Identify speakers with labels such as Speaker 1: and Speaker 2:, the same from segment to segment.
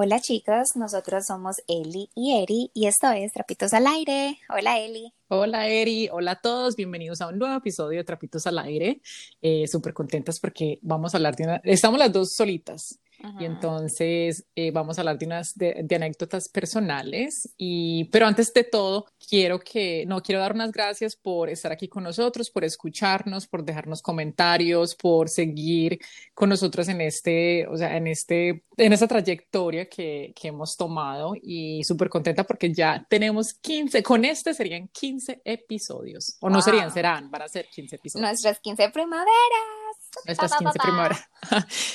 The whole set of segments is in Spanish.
Speaker 1: Hola chicos, nosotros somos Eli y Eri y esto es Trapitos al Aire. Hola Eli.
Speaker 2: Hola Eri, hola a todos, bienvenidos a un nuevo episodio de Trapitos al Aire. Eh, Súper contentas porque vamos a hablar de una... Estamos las dos solitas y entonces eh, vamos a hablar de unas de, anécdotas personales. Y, pero antes de todo, quiero que, no, quiero dar unas gracias por estar aquí con nosotros, por escucharnos, por dejarnos comentarios, por seguir con nosotros en este, o sea, en este, en esta trayectoria que, que hemos tomado y súper contenta porque ya tenemos 15, con este serían 15 episodios, o no serían, serán, van a ser 15 episodios.
Speaker 1: Nuestras 15 primaveras.
Speaker 2: Nuestras 15 primavera.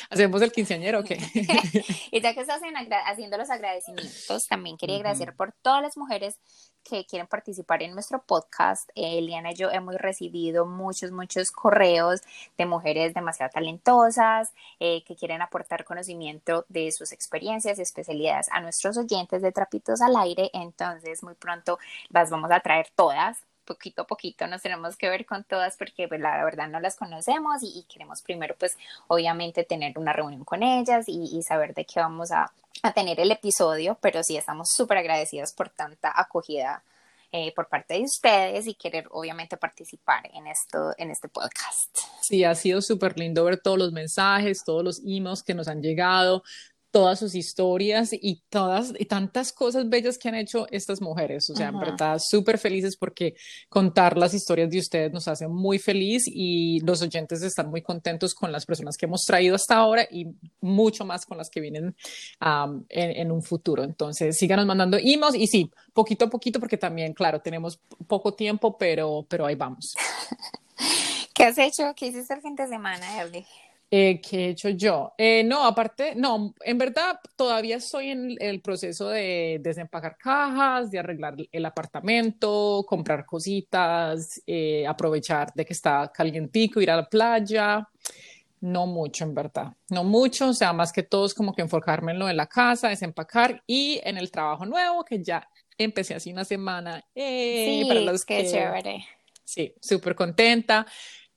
Speaker 2: ¿Hacemos el quinceañero o qué?
Speaker 1: y ya que estás haciendo los agradecimientos, también quería agradecer por todas las mujeres que quieren participar en nuestro podcast. Eliana y yo hemos recibido muchos, muchos correos de mujeres demasiado talentosas eh, que quieren aportar conocimiento de sus experiencias y especialidades a nuestros oyentes de Trapitos al Aire. Entonces, muy pronto las vamos a traer todas poquito a poquito nos tenemos que ver con todas porque pues la verdad no las conocemos y, queremos primero pues obviamente tener una reunión con ellas y, saber de qué vamos a, tener el episodio, pero sí estamos súper agradecidas por tanta acogida eh, por parte de ustedes y querer obviamente participar en esto, en este podcast.
Speaker 2: Sí, ha sido súper lindo ver todos los mensajes, todos los emails que nos han llegado, todas sus historias y todas y tantas cosas bellas que han hecho estas mujeres. O sea, en verdad, súper felices porque contar las historias de ustedes nos hace muy feliz y los oyentes están muy contentos con las personas que hemos traído hasta ahora y mucho más con las que vienen en, un futuro. Entonces, síganos mandando emails y sí, poquito a poquito porque también, claro, tenemos poco tiempo, pero, pero ahí vamos.
Speaker 1: ¿Qué has hecho? ¿Qué hiciste el fin de semana, Evelyn?
Speaker 2: Eh, ¿Qué he hecho yo? Eh, no, aparte, no, en verdad todavía estoy en el proceso de desempacar cajas, de arreglar el apartamento, comprar cositas, eh, aprovechar de que está calientico, ir a la playa. No mucho, en verdad. No mucho, o sea, más que todo es como que enfocarme en lo de la casa, desempacar y en el trabajo nuevo que ya empecé hace una semana.
Speaker 1: sí, para los qué chévere.
Speaker 2: Sí, súper contenta.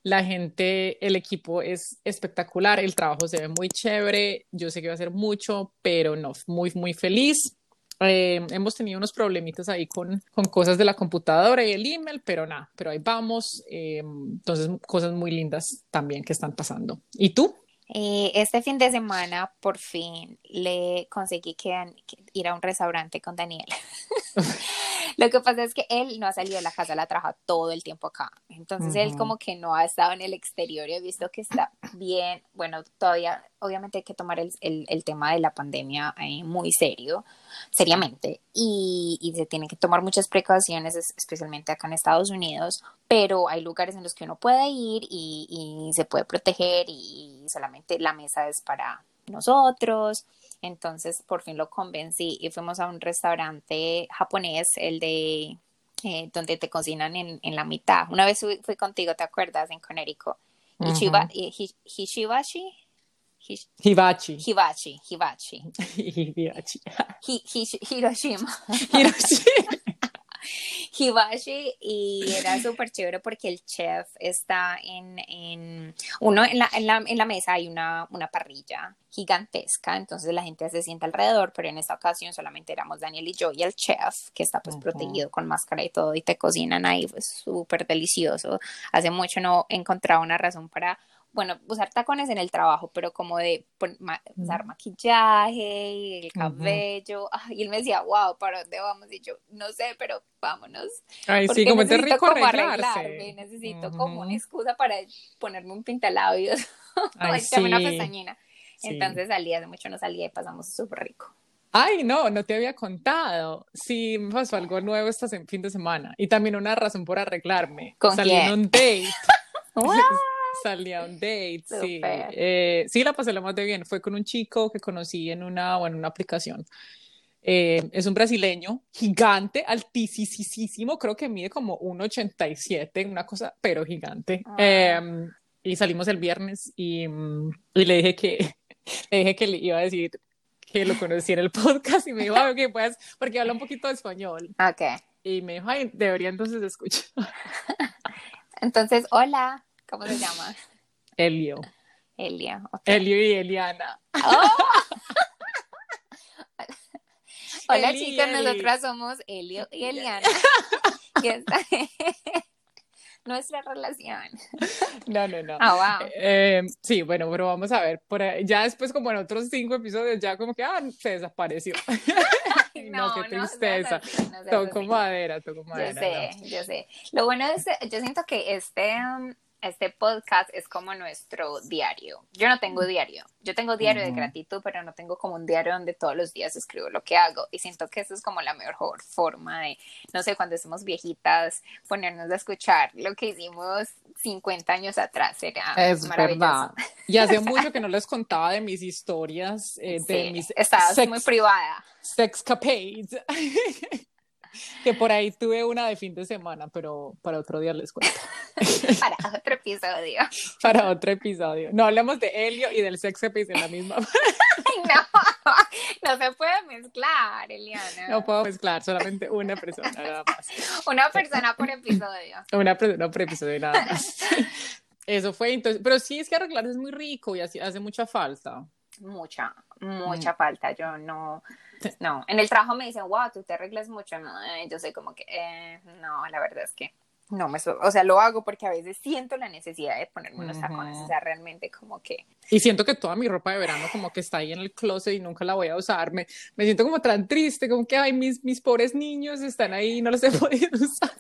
Speaker 2: La gente, el equipo es espectacular, el trabajo se ve muy chévere, yo sé que va a ser mucho, pero no, muy, muy feliz. Eh, hemos tenido unos problemitas ahí con, con, cosas de la computadora y el email, pero nada, pero ahí vamos. Eh, entonces, cosas muy lindas también que están pasando. ¿Y tú?
Speaker 1: Eh, este fin de semana, por fin, le conseguí que, ir a un restaurante con Daniel. Lo que pasa es que él no ha salido de la casa, la trabaja todo el tiempo acá. Entonces él como que no ha estado en el exterior y he visto que está bien. Bueno, todavía, obviamente hay que tomar el, el, tema de la pandemia eh, muy serio, seriamente. Y, y se tienen que tomar muchas precauciones, especialmente acá en Estados Unidos. Pero hay lugares en los que uno puede ir y, y se puede proteger y solamente la mesa es para nosotros. Entonces por fin lo convencí y fuimos a un restaurante japonés, el de eh, donde te cocinan en, en, la mitad. Una vez fui, contigo, ¿te acuerdas? En Connecticut. Hishibashi.
Speaker 2: Hibachi.
Speaker 1: Hibachi. Hibachi.
Speaker 2: Hibachi.
Speaker 1: Hiroshima.
Speaker 2: Hiroshima.
Speaker 1: Hibashi y era súper chévere porque el chef está en, en uno en la, en la, en la mesa hay una, una, parrilla gigantesca, entonces la gente se sienta alrededor, pero en esta ocasión solamente éramos Daniel y yo y el chef que está pues protegido con máscara y todo y te cocinan ahí, pues súper delicioso. Hace mucho no encontraba una razón para bueno, usar tacones en el trabajo, pero como de usar maquillaje y el cabello. y él me decía, wow, ¿para dónde vamos? Y yo, no sé, pero vámonos.
Speaker 2: Ay, sí, como te rico como
Speaker 1: arreglarme, necesito como una excusa para ponerme un pintalabios. Ay, sí. una pestañina. Entonces salí, hace mucho no salía y pasamos súper rico.
Speaker 2: Ay, no, no te había contado. Sí, me pasó algo nuevo este fin de semana. Y también una razón por arreglarme.
Speaker 1: ¿Con
Speaker 2: Salí
Speaker 1: en
Speaker 2: un date. Salí a un date, sí. Eh, sí, la pasé lo más de bien. Fue con un chico que conocí en una, bueno, una aplicación. Eh, es un brasileño gigante, altísimo, creo que mide como 1,87, una cosa, pero gigante. Ah. Em, y salimos el viernes y, mm, y, le dije que le dije que le iba a decir que lo conocí en el podcast y me dijo, ok, pues, porque habla un poquito de español.
Speaker 1: Ok.
Speaker 2: Y me dijo, ay, debería entonces escuchar.
Speaker 1: entonces, hola. ¿Cómo se llama?
Speaker 2: Elio.
Speaker 1: Elio.
Speaker 2: Elio y Eliana.
Speaker 1: Oh. Hola
Speaker 2: Eli,
Speaker 1: chicos,
Speaker 2: Eli.
Speaker 1: nosotras somos Elio y Eliana. y esta es nuestra relación.
Speaker 2: No, no, no.
Speaker 1: Ah, wow.
Speaker 2: Eh, sí, bueno, pero vamos a ver. Por ahí- ya después, como en otros cinco episodios, ya como que ah, se desapareció. Ay, no, qué tristeza.
Speaker 1: así, no seas
Speaker 2: Toco
Speaker 1: así.
Speaker 2: madera, toco
Speaker 1: Yo
Speaker 2: madera.
Speaker 1: sé,
Speaker 2: no.
Speaker 1: yo sé. Lo bueno este, yo siento que este, um, este podcast es como nuestro diario. Yo no tengo diario. Yo tengo diario de gratitud, pero no tengo como un diario donde todos los días escribo lo que hago. Y siento que eso es como la mejor forma de, no sé, cuando estemos viejitas, ponernos a escuchar lo que hicimos 50 años atrás. Será
Speaker 2: Es
Speaker 1: maravilloso.
Speaker 2: verdad. Y hace mucho que no les contaba de mis historias, eh, de
Speaker 1: Sí,
Speaker 2: mis
Speaker 1: estabas
Speaker 2: sex,
Speaker 1: muy privada.
Speaker 2: sexcapades. que por ahí tuve una de fin de semana, pero para otro día les cuento.
Speaker 1: Para otro episodio.
Speaker 2: Para otro episodio. No hablamos de Helio y del sexcapade en la misma.
Speaker 1: Ay, no, no se puede mezclar, Eliana.
Speaker 2: No puedo mezclar, solamente una persona nada más.
Speaker 1: Una persona por episodio.
Speaker 2: Una persona por episodio nada más. Eso fue entonces, pero sí es que arreglar es muy rico y así hace mucha falta.
Speaker 1: Mucha, mucha
Speaker 2: Mm.
Speaker 1: falta. Yo no, no. En el trabajo me dicen, wow, tú te arreglas mucho. No, yo soy como que, eh, no, la verdad es que no me, o sea, lo hago porque a veces siento la necesidad de ponerme unos tacones. O sea, realmente como que,
Speaker 2: Y siento que toda mi ropa de verano como que está ahí en el closet y nunca la voy a usar. Me, me siento como tan triste, como que, ay, mis, mis pobres niños están ahí y no los he podido usar.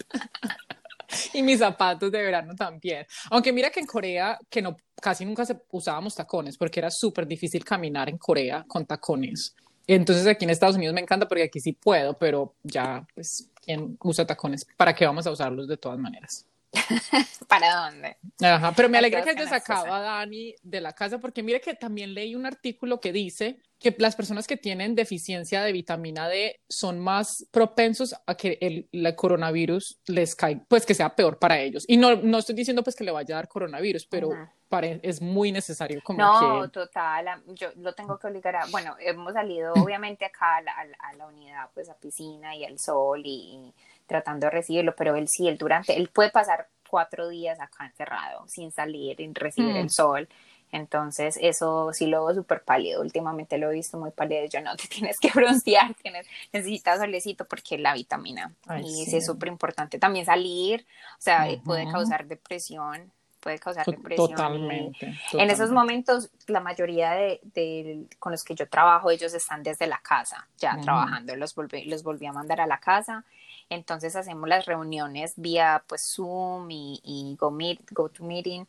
Speaker 2: y mis zapatos de verano también. Aunque mira que en Corea, que no, casi nunca se, usábamos tacones, porque era súper difícil caminar en Corea con tacones. Entonces aquí en Estados Unidos me encanta porque aquí sí puedo, pero ya, pues, ¿quién usa tacones? ¿Para qué vamos a usarlos de todas maneras?
Speaker 1: ¿para dónde?
Speaker 2: Ajá, pero me alegra que hayas sacado a Dani de la casa porque mire que también leí un artículo que dice que las personas que tienen deficiencia de vitamina D son más propensos a que el, la coronavirus les caiga, pues que sea peor para ellos. Y no, no estoy diciendo pues que le vaya a dar coronavirus, pero pare- es muy necesario como
Speaker 1: No,
Speaker 2: que...
Speaker 1: total, yo lo tengo que obligar a, bueno, hemos salido obviamente acá a la, a la- a la unidad, pues a piscina y al sol y, y tratando de recibirlo, pero él sí, él durante, él puede pasar cuatro días acá encerrado sin salir y recibir
Speaker 2: Mm.
Speaker 1: el sol. Entonces, eso sí lo veo súper pálido. Últimamente lo he visto muy pálido. Yo no, te tienes que broncear, tienes, necesitas solecito porque la vitamina.
Speaker 2: Ay,
Speaker 1: y
Speaker 2: sí.
Speaker 1: sí es súper importante. También salir, o sea,
Speaker 2: Ujú.
Speaker 1: puede causar depresión, puede causar depresión. y-
Speaker 2: Totalmente,
Speaker 1: en esos
Speaker 2: totalmente.
Speaker 1: momentos, la mayoría de, de- con los que yo trabajo, ellos están desde la casa, ya
Speaker 2: Ujú.
Speaker 1: trabajando, los volví, los volví a mandar a la casa. Entonces hacemos las reuniones vía pues Zoom y, y Go, Meet, GoToMeeting.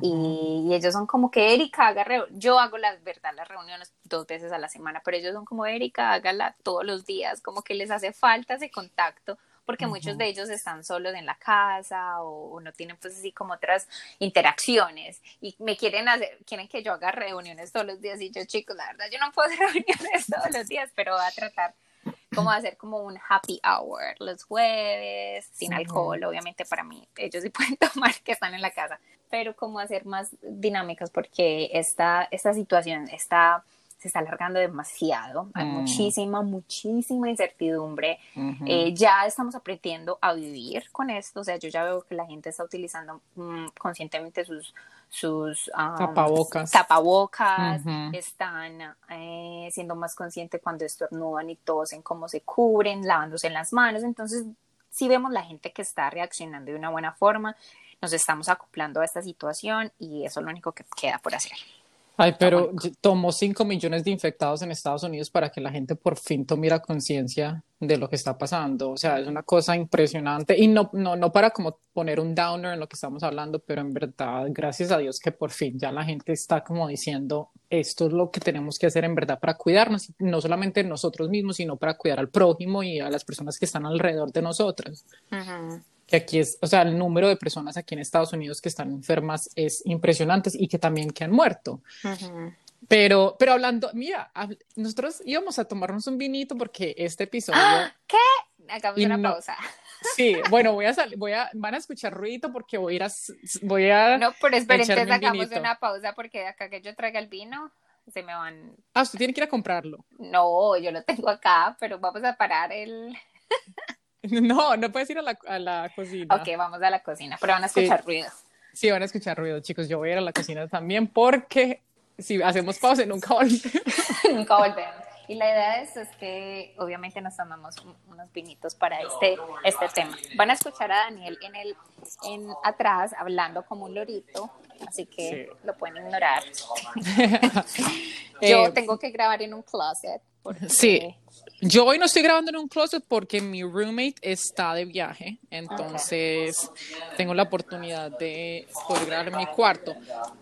Speaker 1: Y, y ellos son como que Erika haga yo hago las verdad las reuniones dos veces a la semana, pero ellos son como Erika hágala todos los días, como que les hace falta ese contacto porque muchos de ellos están solos en la casa o, o no tienen pues así como otras interacciones y me quieren hacer, quieren que yo haga reuniones todos los días y yo chicos, la verdad yo no puedo hacer reuniones todos los días, pero voy a tratar como hacer como un happy hour los jueves, sin alcohol, obviamente para mí, ellos sí pueden tomar que están en la casa, pero como hacer más dinámicas porque esta, esta situación está, se está alargando demasiado, hay
Speaker 2: Mm.
Speaker 1: muchísima, muchísima incertidumbre,
Speaker 2: Ujú.
Speaker 1: eh, ya estamos aprendiendo a vivir con esto, o sea, yo ya veo que la gente está utilizando mm, conscientemente sus, sus um,
Speaker 2: Tapabocas.
Speaker 1: tapabocas, están eh, siendo más conscientes cuando estornudan y tosen, cómo se cubren, lavándose las manos, entonces si vemos la gente que está reaccionando de una buena forma, nos estamos acoplando a esta situación y eso es lo único que queda por hacer.
Speaker 2: Ay, pero tomó 5 millones de infectados en Estados Unidos para que la gente por fin tuviera conciencia de lo que está pasando. O sea, es una cosa impresionante. Y no, no, no para como poner un downer en lo que estamos hablando, pero en verdad, gracias a Dios que por fin ya la gente está como diciendo, esto es lo que tenemos que hacer en verdad para cuidarnos, no solamente nosotros mismos, sino para cuidar al prójimo y a las personas que están alrededor de nosotros que aquí es, o sea, el número de personas aquí en Estados Unidos que están enfermas es impresionante y que también que han muerto. Pero, pero hablando, mira, hab- nosotros íbamos a tomarnos un vinito porque este episodio,
Speaker 1: ¿Qué? Hagamos
Speaker 2: Y
Speaker 1: una
Speaker 2: no-
Speaker 1: pausa.
Speaker 2: sí, bueno, voy a salir, voy a, van a escuchar ruido porque voy a ir a, voy a,
Speaker 1: No, pero esperen, entonces
Speaker 2: un
Speaker 1: una pausa porque de acá que yo traiga el vino, se me van.
Speaker 2: ah, usted tiene que ir a comprarlo.
Speaker 1: No, yo lo tengo acá, pero vamos a parar el.
Speaker 2: No, no puedes ir a la, a la cocina.
Speaker 1: Ok, vamos a la cocina, pero van a
Speaker 2: Sí.
Speaker 1: escuchar ruido.
Speaker 2: Sí, van a escuchar ruido, chicos. Yo voy a ir a la cocina también porque si hacemos pausa nunca volvemos.
Speaker 1: Nunca volvemos. Y la idea de esto es que obviamente nos tomamos unos vinitos para este, este tema. Van a escuchar a Daniel en el en atrás hablando como un lorito, así que lo pueden ignorar. Yo eh, tengo que grabar en un closet.
Speaker 2: Sí, yo hoy no estoy grabando en un closet porque mi roommate está de viaje, entonces tengo la oportunidad de poder grabar en mi cuarto.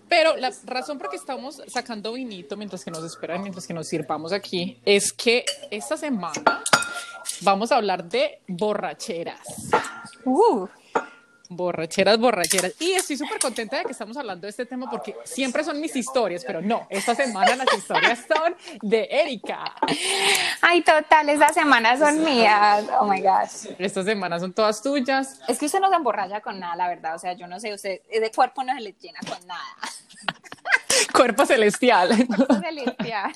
Speaker 2: Pero la razón por la que estamos sacando vinito mientras que nos esperan, mientras que nos sirvamos aquí, es que esta semana vamos a hablar de borracheras. Uh borracheras, borracheras. Y estoy súper contenta de que estamos hablando de este tema porque siempre son mis historias, pero no, esta semana las historias son de Erika.
Speaker 1: Ay, total, estas semanas son mías. Oh my gosh.
Speaker 2: Estas semanas son todas tuyas.
Speaker 1: Es que usted no se emborracha con nada, la verdad. O sea, yo no sé, usted de cuerpo no se le llena con nada.
Speaker 2: Cuerpo celestial. Cuerpo celestial.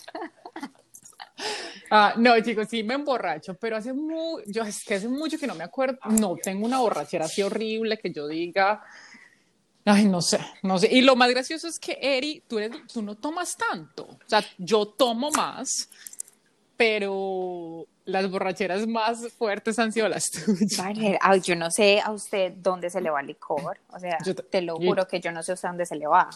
Speaker 2: Ah, no, chicos, sí me emborracho, pero hace mucho, yo es que hace mucho que no me acuerdo, no tengo una borrachera así horrible que yo diga, ay, no sé, no sé. Y lo más gracioso es que, Eri, tú, eres, tú no tomas tanto, o sea, yo tomo más, pero las borracheras más fuertes han sido las tuyas.
Speaker 1: Vale, yo no sé a usted dónde se le va el licor, o sea, te lo juro que yo no sé a dónde se le va.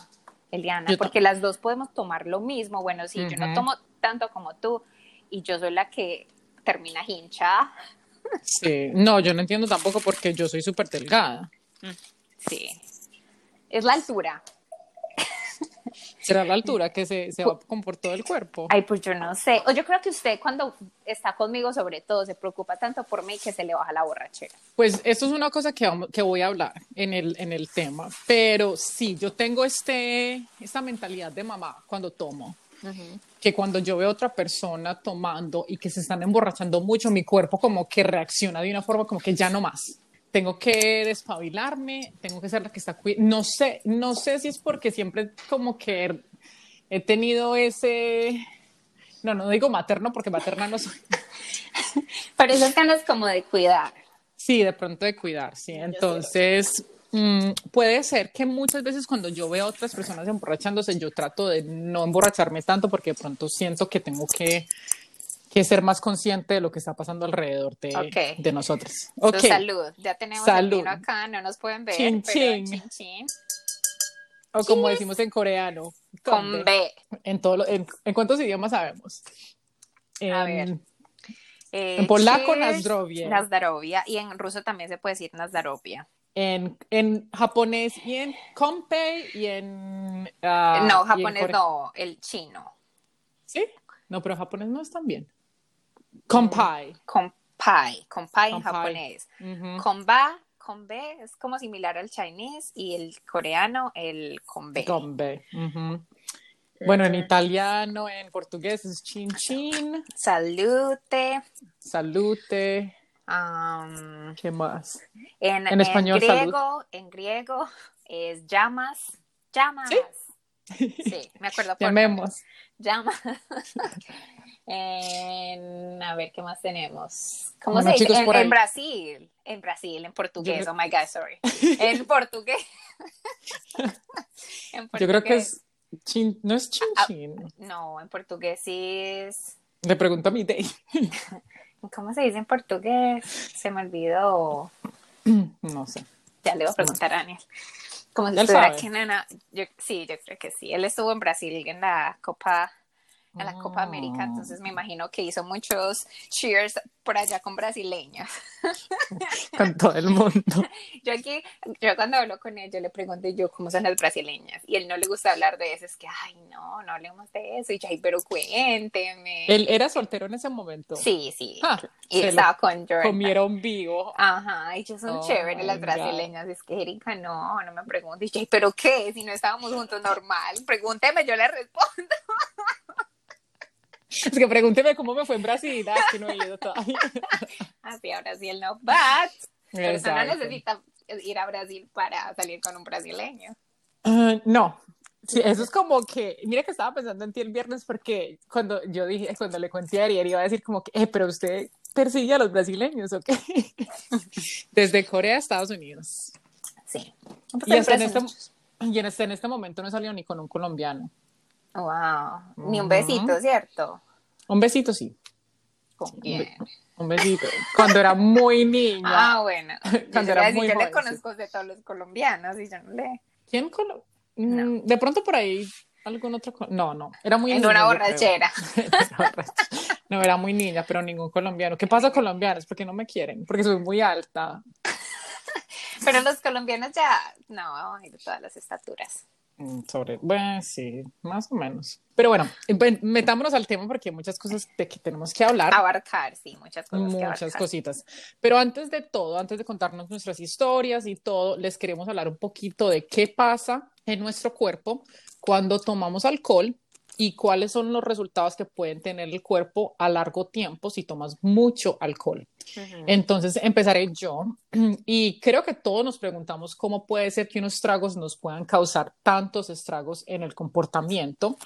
Speaker 1: Eliana, porque las dos podemos tomar lo mismo. Bueno, sí, yo no tomo tanto como tú y yo soy la que termina hinchada.
Speaker 2: Sí, no, yo no entiendo tampoco porque yo soy súper delgada.
Speaker 1: Mm, sí, es la altura.
Speaker 2: ¿Será la altura que se, se va con por todo el cuerpo?
Speaker 1: Ay, pues yo no sé. O yo creo que usted cuando está conmigo sobre todo se preocupa tanto por mí que se le baja la borrachera.
Speaker 2: Pues esto es una cosa que, que voy a hablar en el, en el tema. Pero sí, yo tengo este, esta mentalidad de mamá cuando tomo que cuando yo veo a otra persona tomando y que se están emborrachando mucho, mi cuerpo como que reacciona de una forma como que ya no más. Tengo que despabilarme, tengo que ser la que está no sé, no sé si es porque siempre como que he tenido ese no, no digo materno porque materna no soy.
Speaker 1: Pero esas ganas como de cuidar.
Speaker 2: Sí, de pronto de cuidar, sí. Entonces, Mm, puede ser que muchas veces cuando yo veo a otras personas emborrachándose, yo trato de no emborracharme tanto porque de pronto siento que tengo que, que ser más consciente de lo que está pasando alrededor de, de nosotros.
Speaker 1: Okay. salud, ya tenemos salud. el vino acá, no nos pueden ver, chin, pero chin. chin,
Speaker 2: O como decimos en coreano,
Speaker 1: con, B.
Speaker 2: En, todo en, cuántos idiomas sabemos?
Speaker 1: a ver.
Speaker 2: en polaco.
Speaker 1: Nazdarovia. Y en ruso también se puede decir Nazdarovia
Speaker 2: en, en japonés y en Konpei y en...
Speaker 1: Ah, no, japonés no, el chino.
Speaker 2: ¿Sí? No, pero japonés no es tan bien. Konpai.
Speaker 1: Konpai, Konpai en japonés. Konba, Konbe es como similar al chinese y el coreano el Konbe.
Speaker 2: Konbe. Bueno, en italiano, en portugués es chin chin.
Speaker 1: Salute.
Speaker 2: Salute.
Speaker 1: Um,
Speaker 2: ¿Qué más?
Speaker 1: En, en español, griego, en griego es llamas, llamas. ¿Sí? me acuerdo.
Speaker 2: Llamemos.
Speaker 1: Llamas. en, a ver, ¿qué más tenemos? ¿Cómo se dice? En, en, Brasil, en Brasil, en portugués. Oh my God, sorry. en portugués.
Speaker 2: en portugués. Yo creo que es chin, no es chin ah, chin.
Speaker 1: no, en portugués es.
Speaker 2: Le pregunto a mi day.
Speaker 1: ¿Cómo se dice en portugués? Se me olvidó.
Speaker 2: No sé.
Speaker 1: Ya le voy a preguntar a Daniel. Como si estuviera aquí en yo, sí, yo creo que sí. Él estuvo en Brasil en la Copa en la Copa América, entonces me imagino que hizo muchos cheers por allá con brasileños.
Speaker 2: con todo el mundo.
Speaker 1: Yo aquí, yo cuando hablo con él, yo le pregunto yo cómo son las brasileñas, y él no le gusta hablar de eso, es que, ay, no, no hablemos de eso, y yo, ay, pero cuénteme.
Speaker 2: ¿Él era soltero en ese momento?
Speaker 1: Sí, sí, ah, y estaba con Jordan.
Speaker 2: Comieron vivo.
Speaker 1: Ajá, y ellos son oh chéveres las brasileñas, es que Erika, no, no me pregunte, y yo, ay, pero qué, si no estábamos juntos normal, pregúnteme, yo le respondo.
Speaker 2: Es que pregúnteme cómo me fue en Brasil, ah, que no he ido todavía.
Speaker 1: Así a Brasil no, but pero no necesita ir a Brasil para salir con un brasileño.
Speaker 2: Uh, no, Sí, eso es como que, mira que estaba pensando en ti el viernes porque cuando yo dije, cuando le conté a Ariel iba a decir como que, eh, pero usted persigue a los brasileños, ¿ok? Desde Corea a Estados Unidos.
Speaker 1: Sí.
Speaker 2: Y, hasta en este, y en, este, en este momento no salió ni con un colombiano.
Speaker 1: Wow, ni un besito, ¿cierto?
Speaker 2: Un besito, sí.
Speaker 1: ¿Con quién?
Speaker 2: Un besito. Cuando era muy niña.
Speaker 1: Ah, bueno. Cuando era muy Yo le conozco de todos los colombianos y yo no le.
Speaker 2: ¿Quién? Colo... Mm, de pronto por ahí algún otro. No, no. Era muy
Speaker 1: En una borrachera.
Speaker 2: no, era muy niña, pero ningún colombiano. ¿Qué pasa colombianos? Porque no me quieren, porque soy muy alta.
Speaker 1: pero los colombianos ya. No, hay de todas las estaturas.
Speaker 2: Mm, sobre, bueno, sí, más o menos. Pero bueno, metámonos al tema porque hay muchas cosas de que tenemos que hablar.
Speaker 1: Abarcar, sí, muchas cosas.
Speaker 2: Muchas cositas. Pero antes de todo, antes de contarnos nuestras historias y todo, les queremos hablar un poquito de qué pasa en nuestro cuerpo cuando tomamos alcohol y cuáles son los resultados que pueden tener el cuerpo a largo tiempo si tomas mucho alcohol. Entonces empezaré yo y creo que todos nos preguntamos cómo puede ser que unos tragos nos puedan causar tantos estragos en el comportamiento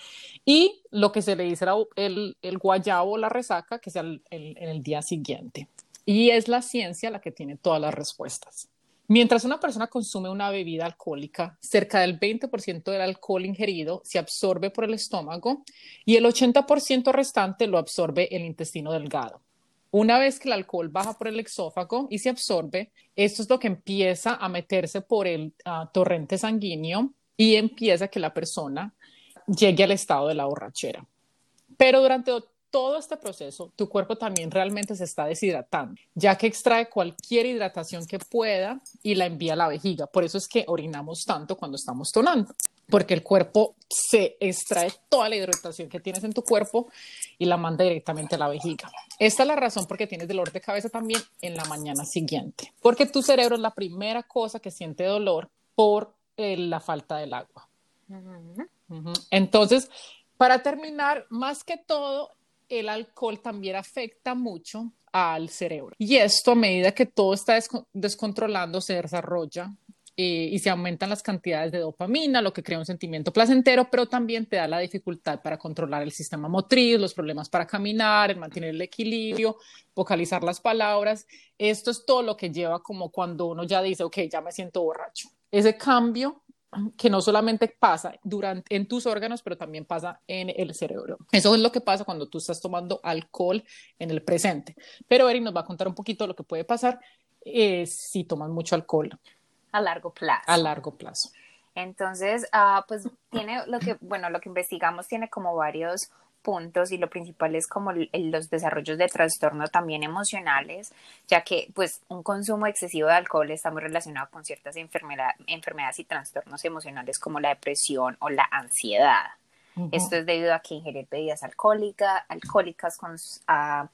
Speaker 2: y lo que se le dice el, el guayabo o la resaca que sea en el día siguiente. Y es la ciencia la que tiene todas las respuestas. Mientras una persona consume una bebida alcohólica, cerca del 20% del alcohol ingerido se absorbe por el estómago y el 80% restante lo absorbe el intestino delgado. Una vez que el alcohol baja por el exófago y se absorbe, esto es lo que empieza a meterse por el ah, torrente sanguíneo y empieza que la persona llegue al estado de la borrachera. Pero durante todo este proceso, tu cuerpo también realmente se está deshidratando, ya que extrae cualquier hidratación que pueda y la envía a la vejiga. Por eso es que orinamos tanto cuando estamos tonando, porque el cuerpo se extrae toda la hidratación que tienes en tu cuerpo y la manda directamente a la vejiga. Esta es la razón por qué tienes dolor de cabeza también en la mañana siguiente, porque tu cerebro es la primera cosa que siente dolor por eh, la falta del agua. Entonces, para terminar, más que todo, el alcohol también afecta mucho al cerebro. Y esto a medida que todo está descontrolando se desarrolla eh, y se aumentan las cantidades de dopamina, lo que crea un sentimiento placentero, pero también te da la dificultad para controlar el sistema motriz, los problemas para caminar, el mantener el equilibrio, vocalizar las palabras. Esto es todo lo que lleva como cuando uno ya dice, ok, ya me siento borracho. Ese cambio que no solamente pasa durante, en tus órganos, pero también pasa en el cerebro. Eso es lo que pasa cuando tú estás tomando alcohol en el presente. Pero Eri nos va a contar un poquito lo que puede pasar eh, si tomas mucho alcohol.
Speaker 1: A largo plazo.
Speaker 2: A largo plazo.
Speaker 1: Entonces, uh, pues tiene lo que, bueno, lo que investigamos tiene como varios puntos y lo principal es como los desarrollos de trastorno también emocionales, ya que pues un consumo excesivo de alcohol está muy relacionado con ciertas enfermedades y trastornos emocionales como la depresión o la ansiedad. Esto es debido a que ingerir bebidas alcohólicas, alcohólicas con uh,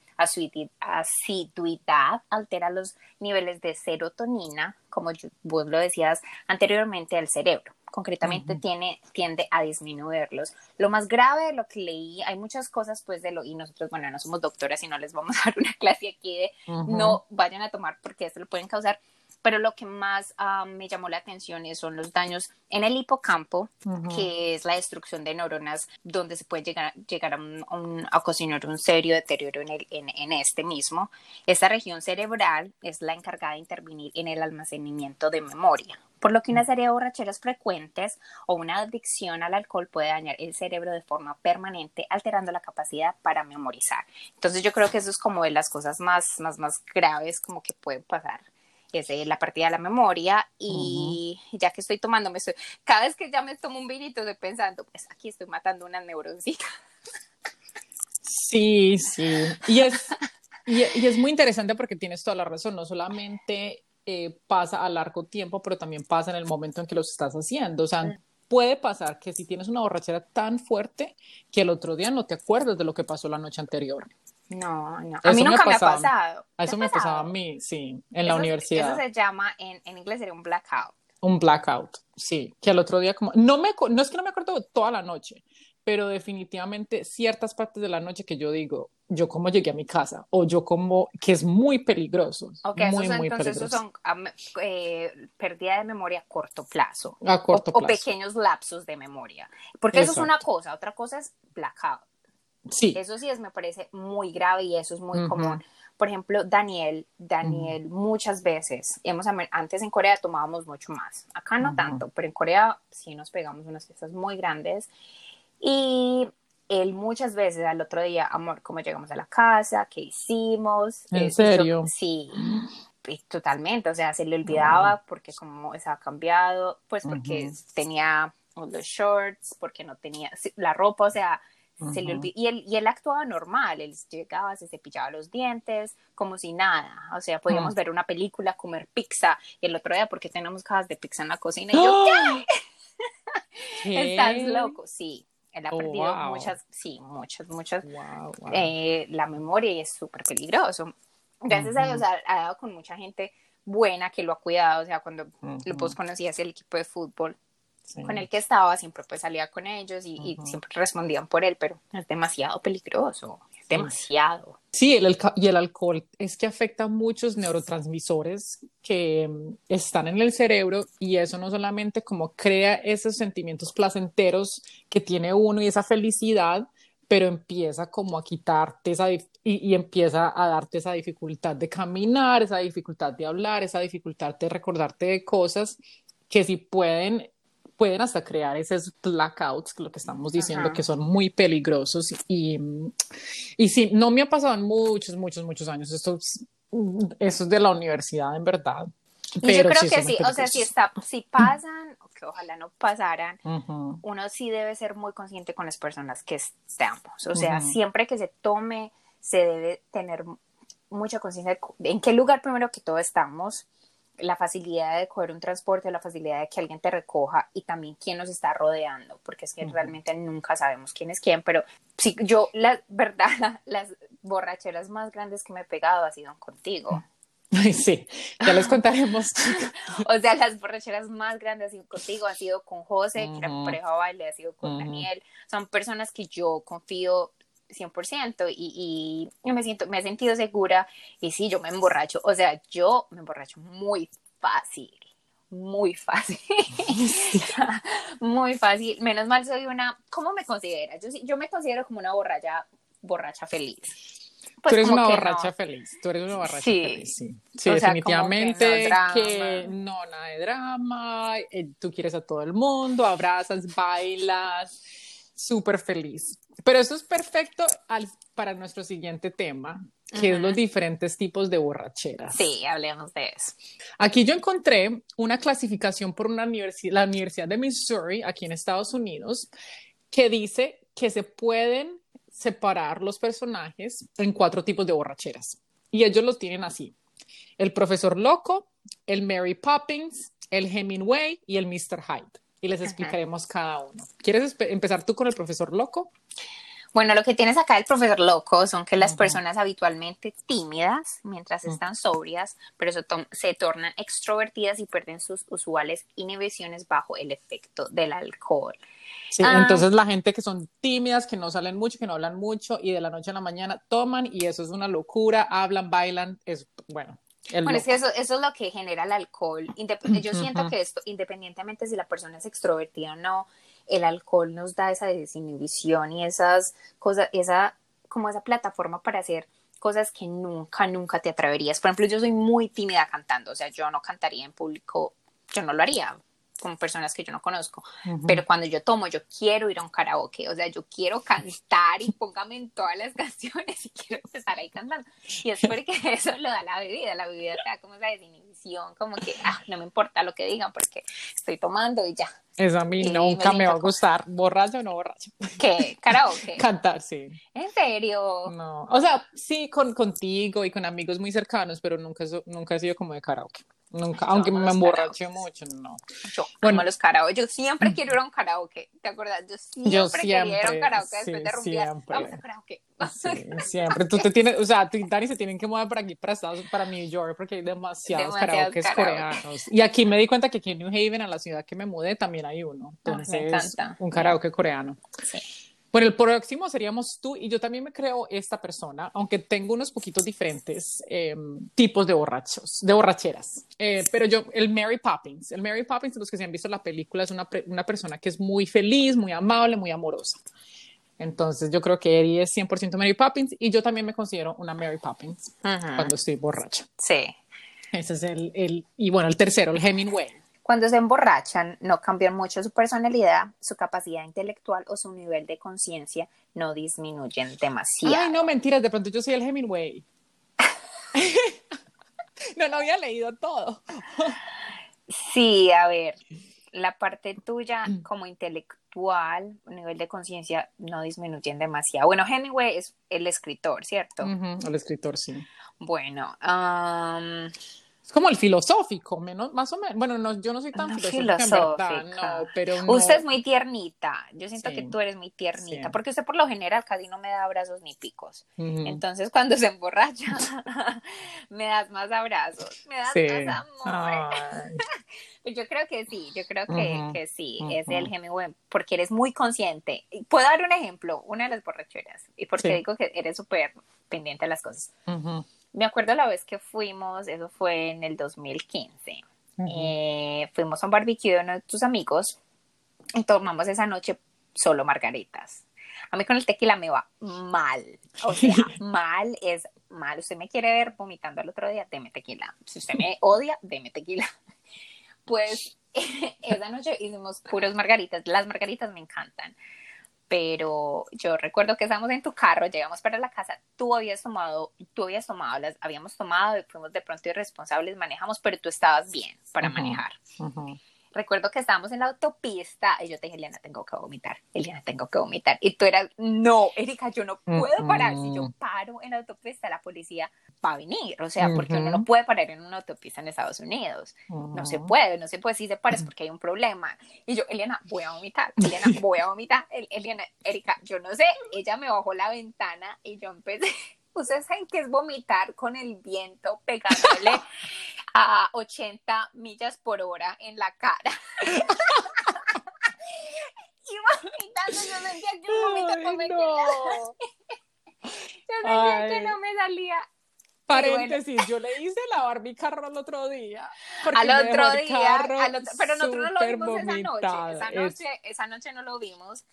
Speaker 1: asiduidad altera los niveles de serotonina, como vos lo decías anteriormente, del cerebro concretamente tiene, tiende a disminuirlos. Lo más grave de lo que leí, hay muchas cosas pues de lo, y nosotros, bueno, no somos doctoras y no les vamos a dar una clase aquí de no vayan a tomar porque esto lo pueden causar, pero lo que más ah, me llamó la atención son los daños en el hipocampo, que es la destrucción de neuronas, donde se puede llegar, llegar a, un, a ocasionar un serio deterioro en, el, en, en, este mismo. Esta región cerebral es la encargada de intervenir en el almacenamiento de memoria por lo que una serie de borracheras frecuentes o una adicción al alcohol puede dañar el cerebro de forma permanente, alterando la capacidad para memorizar. Entonces yo creo que eso es como de las cosas más, más, más graves como que pueden pasar. Es la partida de la memoria y ya que estoy tomándome, estoy, cada vez que ya me tomo un vinito estoy pensando, pues aquí estoy matando una neuroncita.
Speaker 2: Sí, sí. Y es, y, y es muy interesante porque tienes toda la razón, no solamente eh, pasa a largo tiempo, pero también pasa en el momento en que los estás haciendo. O sea, puede pasar que si tienes una borrachera tan fuerte que el otro día no te acuerdas de lo que pasó la noche anterior.
Speaker 1: No, no. A mí nunca me, ha pasado.
Speaker 2: eso me pasaba a mí, sí, en la universidad.
Speaker 1: Eso se llama, en, en inglés sería un blackout.
Speaker 2: Un blackout, sí. Que al otro día como... No, me, no es que no me acuerdo toda la noche, pero definitivamente ciertas partes de la noche que yo digo, yo como llegué a mi casa o yo como, que es muy peligroso.
Speaker 1: Ok, muy, muy entonces esos son eh, pérdida de memoria a corto plazo.
Speaker 2: A corto
Speaker 1: plazo. O pequeños lapsos de memoria. Porque eso es una cosa, otra cosa es blackout.
Speaker 2: Sí.
Speaker 1: Eso sí es, me parece muy grave y eso es muy común. Por ejemplo, Daniel, Daniel muchas veces, hemos, antes en Corea tomábamos mucho más, acá no tanto, pero en Corea sí nos pegamos unas fiestas muy grandes y él muchas veces al otro día, amor, ¿cómo llegamos a la casa? ¿Qué hicimos?
Speaker 2: ¿En serio?
Speaker 1: sí, totalmente, o sea, se le olvidaba porque como estaba cambiado, pues porque tenía los shorts, porque no tenía la ropa, o sea, se le olvidó. Y él, y él actuaba normal, él llegaba, se cepillaba los dientes, como si nada, o sea, podíamos ver una película, comer pizza, y el otro día, porque tenemos cajas de pizza en la cocina? Y yo, ¿qué? Estás loco, sí. Él ha oh, perdido muchas, sí, muchas, muchas. Eh, la memoria y es súper peligroso. Gracias a Dios ha, dado con mucha gente buena que lo ha cuidado. O sea, cuando lo pues conocías el equipo de fútbol con el que estaba, siempre pues salía con ellos y, siempre respondían por él, pero es demasiado peligroso, demasiado.
Speaker 2: Sí, el y el alcohol es que afecta a muchos neurotransmisores que mm, están en el cerebro y eso no solamente como crea esos sentimientos placenteros que tiene uno y esa felicidad, pero empieza como a quitarte esa y, y, empieza a darte esa dificultad de caminar, esa dificultad de hablar, esa dificultad de recordarte de cosas que si pueden pueden hasta crear esos blackouts, lo que estamos diciendo, que son muy peligrosos. Y, y sí, no me ha pasado en muchos, muchos, muchos años. Esto, eso es de la universidad, en verdad.
Speaker 1: Pero yo creo que sí, o sea, si, está, si pasan, o que ojalá no pasaran, uno sí debe ser muy consciente con las personas que estamos. O sea, siempre que se tome, se debe tener mucha conciencia de en qué lugar primero que todo estamos, la facilidad de coger un transporte, la facilidad de que alguien te recoja y también quién nos está rodeando, porque es que realmente nunca sabemos quién es quién, pero sí, yo, la verdad, las borracheras más grandes que me he pegado ha sido contigo.
Speaker 2: Sí, ya les contaremos.
Speaker 1: o sea, las borracheras más grandes han sido contigo, ha sido con José, que era pareja baile, ha sido con Daniel. Son personas que yo confío 100% y, y me siento, me he sentido segura y sí, yo me emborracho, o sea, yo me emborracho muy fácil, muy fácil, muy fácil, menos mal soy una, ¿cómo me consideras? Yo, yo me considero como una borracha, borracha feliz.
Speaker 2: Pues tú eres una borracha feliz, tú eres una borracha feliz, sí. Sí, definitivamente que no, nada de drama, eh, tú quieres a todo el mundo, abrazas, bailas, súper feliz. Pero eso es perfecto para nuestro siguiente tema, que es los diferentes tipos de borracheras.
Speaker 1: Sí, hablemos de eso.
Speaker 2: Aquí yo encontré una clasificación por una universidad, la Universidad de Missouri, aquí en Estados Unidos, que dice que se pueden separar los personajes en cuatro tipos de borracheras. Y ellos los tienen así. El profesor loco, el Mary Poppins, el Hemingway y el Mr. Hyde y les explicaremos cada uno. ¿Quieres empezar tú con el profesor loco?
Speaker 1: Bueno, lo que tienes acá del profesor loco son que las personas habitualmente tímidas mientras están sobrias, pero se tornan extrovertidas y pierden sus usuales inhibiciones bajo el efecto del alcohol.
Speaker 2: Sí, ah. entonces la gente que son tímidas, que no salen mucho, que no hablan mucho y de la noche a la mañana toman y eso es una locura, hablan, bailan, es bueno,
Speaker 1: bueno, es que eso, eso, es lo que genera el alcohol. yo siento que esto, independientemente si la persona es extrovertida o no, el alcohol nos da esa desinhibición y esas cosas, esa, como esa plataforma para hacer cosas que nunca, nunca te atreverías. Por ejemplo, yo soy muy tímida cantando, o sea, yo no cantaría en público, yo no lo haría con personas que yo no conozco, pero cuando yo tomo, yo quiero ir a un karaoke, o sea, yo quiero cantar y póngame en todas las canciones y quiero empezar ahí cantando. Y es porque eso lo da la bebida, la bebida te da como esa desinhibición, como que, ah, no me importa lo que digan porque estoy tomando y ya.
Speaker 2: Eso a mí nunca me, va a gustar, borracho o no borracho.
Speaker 1: ¿Qué? ¿Karaoke?
Speaker 2: Cantar, sí.
Speaker 1: ¿En serio?
Speaker 2: No, o sea, sí, con, contigo y con amigos muy cercanos, pero nunca, nunca he sido como de karaoke. Nunca, aunque me emborraché mucho, no.
Speaker 1: Yo bueno, los karaoke. Yo siempre quiero ir a un karaoke. ¿Te acuerdas? Yo siempre, yo siempre quería ir a un karaoke después de rumbear. Siempre. Vamos a karaoke.
Speaker 2: Sí, siempre. Tú te tienes, o sea, tú y Dani se tienen que mover para aquí, para Estados para New York, porque hay demasiados, karaokes coreanos. Y aquí me di cuenta que aquí en New Haven, a la ciudad que me mudé, también hay uno. Entonces, me encanta. un karaoke coreano. Sí. Bueno, el próximo seríamos tú y yo también me creo esta persona, aunque tengo unos poquitos diferentes em, tipos de borrachos, de borracheras. Eh, pero yo, el Mary Poppins, el Mary Poppins, los que se han visto la película, es una, una persona que es muy feliz, muy amable, muy amorosa. Entonces yo creo que Eddie es 100% Mary Poppins y yo también me considero una Mary Poppins cuando estoy borracha.
Speaker 1: Sí.
Speaker 2: Ese es el, el, y bueno, el tercero, el Hemingway
Speaker 1: Cuando se emborrachan, no cambian mucho su personalidad, su capacidad intelectual o su nivel de conciencia no disminuyen demasiado.
Speaker 2: Ay, no, mentiras, de pronto yo soy el Hemingway. no, no había leído todo.
Speaker 1: sí, a ver, la parte tuya como intelectual, nivel de conciencia, no disminuyen demasiado. Bueno, Hemingway es el escritor, ¿cierto?
Speaker 2: el escritor, sí.
Speaker 1: Bueno,
Speaker 2: como el filosófico, menos, más o menos. Bueno, no, yo no soy tan filosófica, no, pero
Speaker 1: Usted es muy tiernita. Yo siento que tú eres muy tiernita, porque usted por lo general casi no me da abrazos ni picos. Entonces, cuando se emborracha, me das más abrazos, me das más amor. yo creo que sí, yo creo que, que sí, es el Hemingway, porque eres muy consciente. Puedo dar un ejemplo, una de las borracheras, y porque digo que eres súper pendiente de las cosas. Me acuerdo la vez que fuimos, eso fue en el 2015. Eh, fuimos a un barbecue de uno de tus amigos y tomamos esa noche solo margaritas. A mí con el tequila me va mal. O sea, mal es mal. Usted me quiere ver vomitando el otro día, deme tequila. Si usted me odia, deme tequila. Pues esa noche hicimos puros margaritas. Las margaritas me encantan pero yo recuerdo que estábamos en tu carro, llegamos para la casa, tú habías tomado, tú habías tomado, las habíamos tomado y fuimos de pronto irresponsables, manejamos, pero tú estabas bien para manejar recuerdo que estábamos en la autopista y yo te dije, Eliana, tengo que vomitar, Eliana, tengo que vomitar. Y tú eras, no, Erika, yo no puedo parar. Si yo paro en la autopista, la policía va a venir. O sea, porque uno no puede parar en una autopista en Estados Unidos. No se puede, no se puede. Si se para es porque hay un problema. Y yo, Eliana, voy a vomitar, Eliana, voy a vomitar. Eliana, Erika, yo no sé. Ella me bajó la ventana y yo empecé. Ustedes saben que es vomitar con el viento pegándole a 80 millas por hora en la cara. y vomitando, yo sentía que un vomito no me no. Yo sentía que no me salía.
Speaker 2: Paréntesis, yo le hice lavar mi carro el otro día.
Speaker 1: Al otro día, al otro, pero nosotros no lo vimos esa noche. Esa noche, esa noche no lo vimos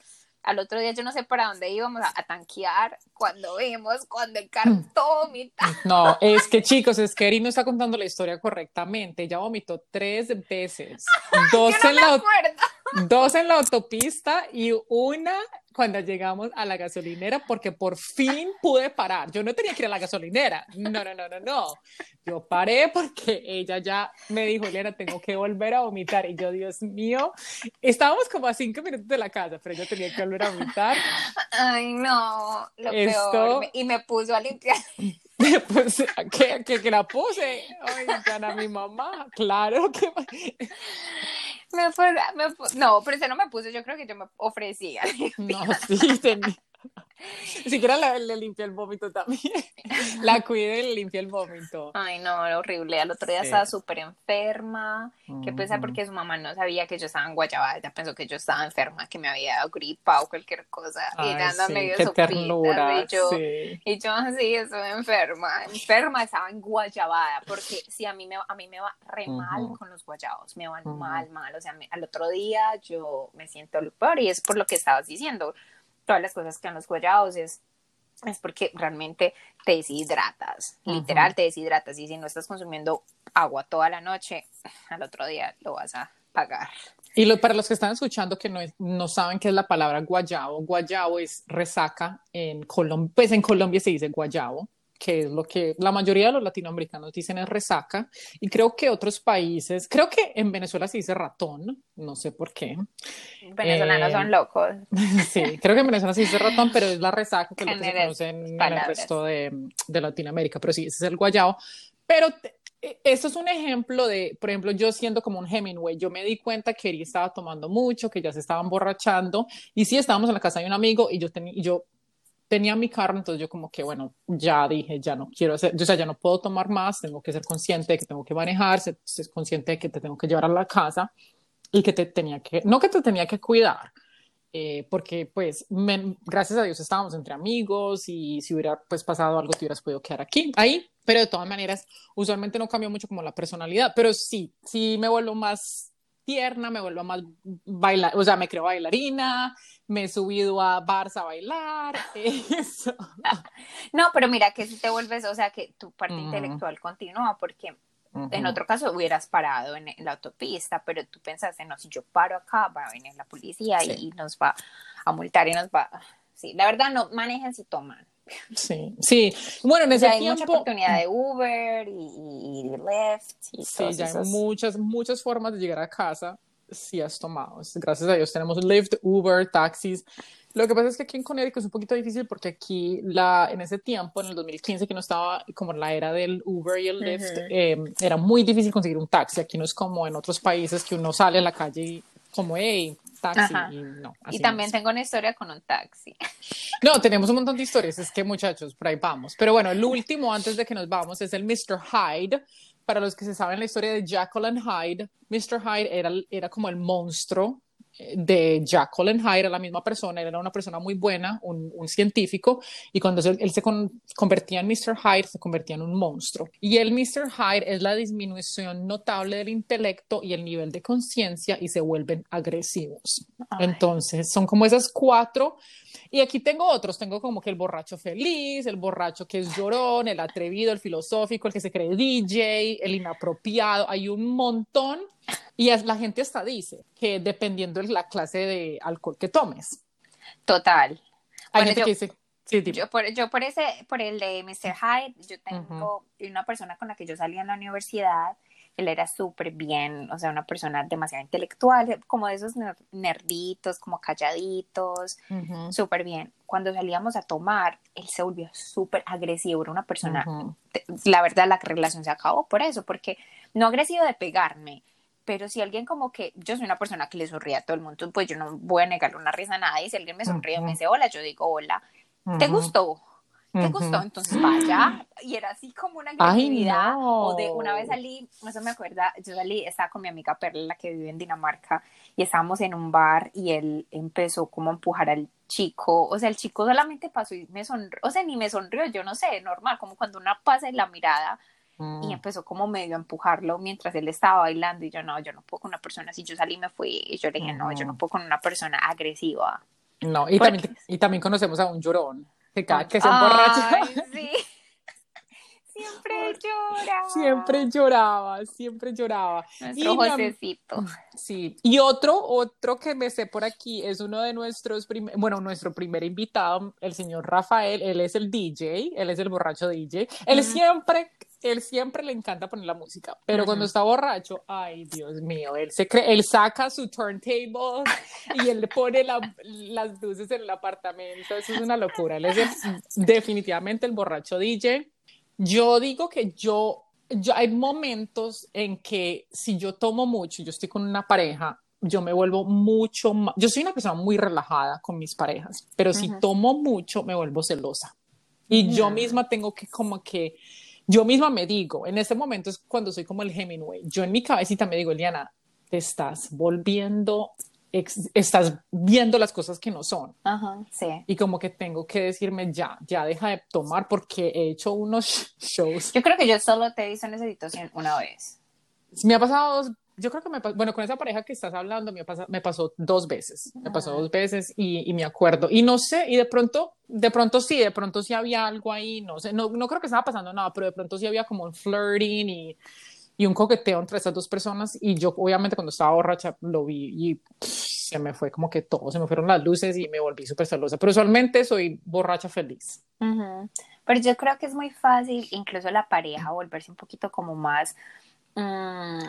Speaker 1: al otro día yo no sé para dónde íbamos a, tanquear cuando vimos cuando el carro mm. todo vomita.
Speaker 2: No, es que chicos, es que Eri no está contando la historia correctamente. Ella vomitó tres veces. Dos, en la, dos en la autopista y una cuando llegamos a la gasolinera porque por fin pude parar. Yo no tenía que ir a la gasolinera. No, no, no, no, no. Yo paré porque ella ya me dijo, Elena, tengo que volver a vomitar. Y yo, Dios mío, estábamos como a cinco minutos de la casa, pero yo tenía que volver a vomitar.
Speaker 1: Ay, no, lo peor. Y me puso a limpiar.
Speaker 2: pues, que, que, que, la puse. Oigan, a mi mamá, claro que.
Speaker 1: Me fue, no, pero ese no me puse, yo creo que yo me ofrecía.
Speaker 2: No, sí. Siquiera le, le limpié el vómito también. La cuidé y le limpié el vómito.
Speaker 1: Ay, no, era horrible. Al otro día estaba súper enferma. Pensé porque su mamá no sabía que yo estaba en Guayabada. Ella pensó que yo estaba enferma, que me había dado gripa o cualquier cosa. y ella anda medio qué ternura, y yo, y yo así, estoy enferma. Enferma estaba en Guayabada. Porque sí, a mí me, a mí me va re mal con los guayabos. Me van mal, mal. O sea, al otro día yo me siento peor y es por lo que estabas diciendo todas las cosas que han los guayados es, es porque realmente te deshidratas, literal te deshidratas. Y si no estás consumiendo agua toda la noche, al otro día lo vas a pagar.
Speaker 2: Y lo, para los que están escuchando que no, no saben qué es la palabra guayabo, guayabo es resaca en Colombia, pues en Colombia se dice guayabo, que es lo que la mayoría de los latinoamericanos dicen es resaca, y creo que otros países, creo que en Venezuela se dice ratón, no sé por qué.
Speaker 1: Venezolanos son eh, locos.
Speaker 2: Sí, creo que en Venezuela se dice ratón, pero es la resaca que, lo que se conoce en, el resto de, de, Latinoamérica, pero sí, ese es el guayao. Pero e, esto es un ejemplo de, por ejemplo, yo siendo como un Hemingway, yo me di cuenta que Eri estaba tomando mucho, que ya se estaba emborrachando, y sí, estábamos en la casa de un amigo y yo, tenía, y yo tenía mi carro, entonces yo como que, bueno, ya dije, ya no quiero hacer, o sea, ya no puedo tomar más, tengo que ser consciente de que tengo que manejar, ser, consciente de que te tengo que llevar a la casa y que te tenía que, no que te tenía que cuidar, eh, porque pues gracias a Dios estábamos entre amigos y si hubiera pues pasado algo te hubieras podido quedar aquí, ahí, pero de todas maneras, usualmente no cambió mucho como la personalidad, pero sí, sí me vuelvo más tierna, me vuelvo más bailar, o sea, me creo bailarina, me he subido a bars a bailar, eso.
Speaker 1: No, pero mira que si te vuelves, o sea, que tu parte intelectual continúa, porque En otro caso hubieras parado en, la autopista, pero tú pensaste, no, si yo paro acá, va a venir la policía y nos va a multar y nos va... Sí, la verdad no manejen si toman.
Speaker 2: Sí, sí. Bueno, en ese
Speaker 1: ya hay
Speaker 2: tiempo...
Speaker 1: mucha oportunidad de Uber y, y Lyft. Y
Speaker 2: sí, ya hay muchas, muchas formas de llegar a casa si has tomado. Gracias a Dios tenemos Lyft, Uber, taxis. Lo que pasa es que aquí en Connecticut es un poquito difícil porque aquí la, en ese tiempo, en el 2015, que no estaba como en la era del Uber y el Lyft, em, era muy difícil conseguir un taxi. Aquí no es como en otros países que uno sale a la calle y como, hey, taxi. Y, no,
Speaker 1: y también tengo una historia con un taxi.
Speaker 2: No, tenemos un montón de historias, es que muchachos, por ahí vamos. Pero bueno, el último antes de que nos vamos es el Mr. Hyde. Para los que se saben la historia de and Hyde, Mr. Hyde era, era como el monstruo de and Hyde, era la misma persona, él era una persona muy buena, un, un científico, y cuando él, se convertía en Mr. Hyde, se convertía en un monstruo. Y el Mr. Hyde es la disminución notable del intelecto y el nivel de conciencia y se vuelven agresivos. Entonces, son como esas cuatro. Y aquí tengo otros, tengo como que el borracho feliz, el borracho que es llorón, el atrevido, el filosófico, el que se cree DJ, el inapropiado, hay un montón y la gente hasta dice que dependiendo de la clase de alcohol que tomes.
Speaker 1: Total.
Speaker 2: Hay gente que dice, sí,
Speaker 1: yo, por, yo por ese, por el de Mr. Hyde, yo tengo una persona con la que yo salí en la universidad, él era súper bien, o sea, una persona demasiado intelectual, como de esos nerditos, como calladitos, súper bien. Cuando salíamos a tomar, él se volvió súper agresivo, era una persona, la verdad, la relación se acabó por eso, porque no agresivo de pegarme, pero si alguien como que, yo soy una persona que le sonríe a todo el mundo, pues yo no voy a negarle una risa a nadie, si alguien me sonríe y me dice hola, yo digo hola, ¿te gustó? ¿Te gustó? Entonces vaya. Y era así como una actividad. O de una vez salí, eso me acuerda, yo salí, estaba con mi amiga Perla, la que vive en Dinamarca, y estábamos en un bar y él empezó como a empujar al chico. O sea, el chico solamente pasó y me sonrió, o sea, ni me sonrió, yo no sé, normal, como cuando una pasa en la mirada y mm. empezó como medio a empujarlo mientras él estaba bailando y yo no, yo no puedo con una persona así, yo salí y me fui y yo le dije, no, yo no puedo con una persona agresiva.
Speaker 2: No, y, también, y también conocemos a un llorón, que cada que se emborracha.
Speaker 1: sí. Siempre lloraba.
Speaker 2: Siempre lloraba, siempre lloraba.
Speaker 1: Nuestro y Josecito.
Speaker 2: Sí, y otro, otro que me sé por aquí es uno de nuestros, bueno, nuestro primer invitado, el señor Rafael, él es el DJ, él es el borracho DJ. Él siempre él siempre le encanta poner la música, pero cuando está borracho, ay Dios mío, él se cree, él saca su turntable y él pone las luces en el apartamento, eso es una locura, él es definitivamente el borracho DJ. Yo digo que yo, yo, hay momentos en que si yo tomo mucho, yo estoy con una pareja, yo me vuelvo mucho más, yo soy una persona muy relajada con mis parejas, pero si tomo mucho me vuelvo celosa. Y yo misma tengo que como que yo misma me digo, en ese momento es cuando soy como el Hemingway, yo en mi cabecita me digo, Eliana, te estás volviendo, estás viendo las cosas que no son.
Speaker 1: Ajá, sí.
Speaker 2: Y como que tengo que decirme, ya, ya deja de tomar porque he hecho unos shows.
Speaker 1: Yo creo que yo solo te he visto en esa situación una vez.
Speaker 2: Me ha pasado dos, yo creo que me bueno, con esa pareja que estás hablando me, pasa, me pasó dos veces, me pasó dos veces y, y, me acuerdo. Y no sé, y de pronto, de pronto sí, de pronto sí había algo ahí, no sé, no, no creo que estaba pasando nada, pero de pronto sí había como un flirting y, y un coqueteo entre esas dos personas y yo obviamente cuando estaba borracha lo vi y se me fue como que todo, se me fueron las luces y me volví súper celosa, pero usualmente soy borracha feliz.
Speaker 1: Pero yo creo que es muy fácil, incluso la pareja, volverse un poquito como más Mm,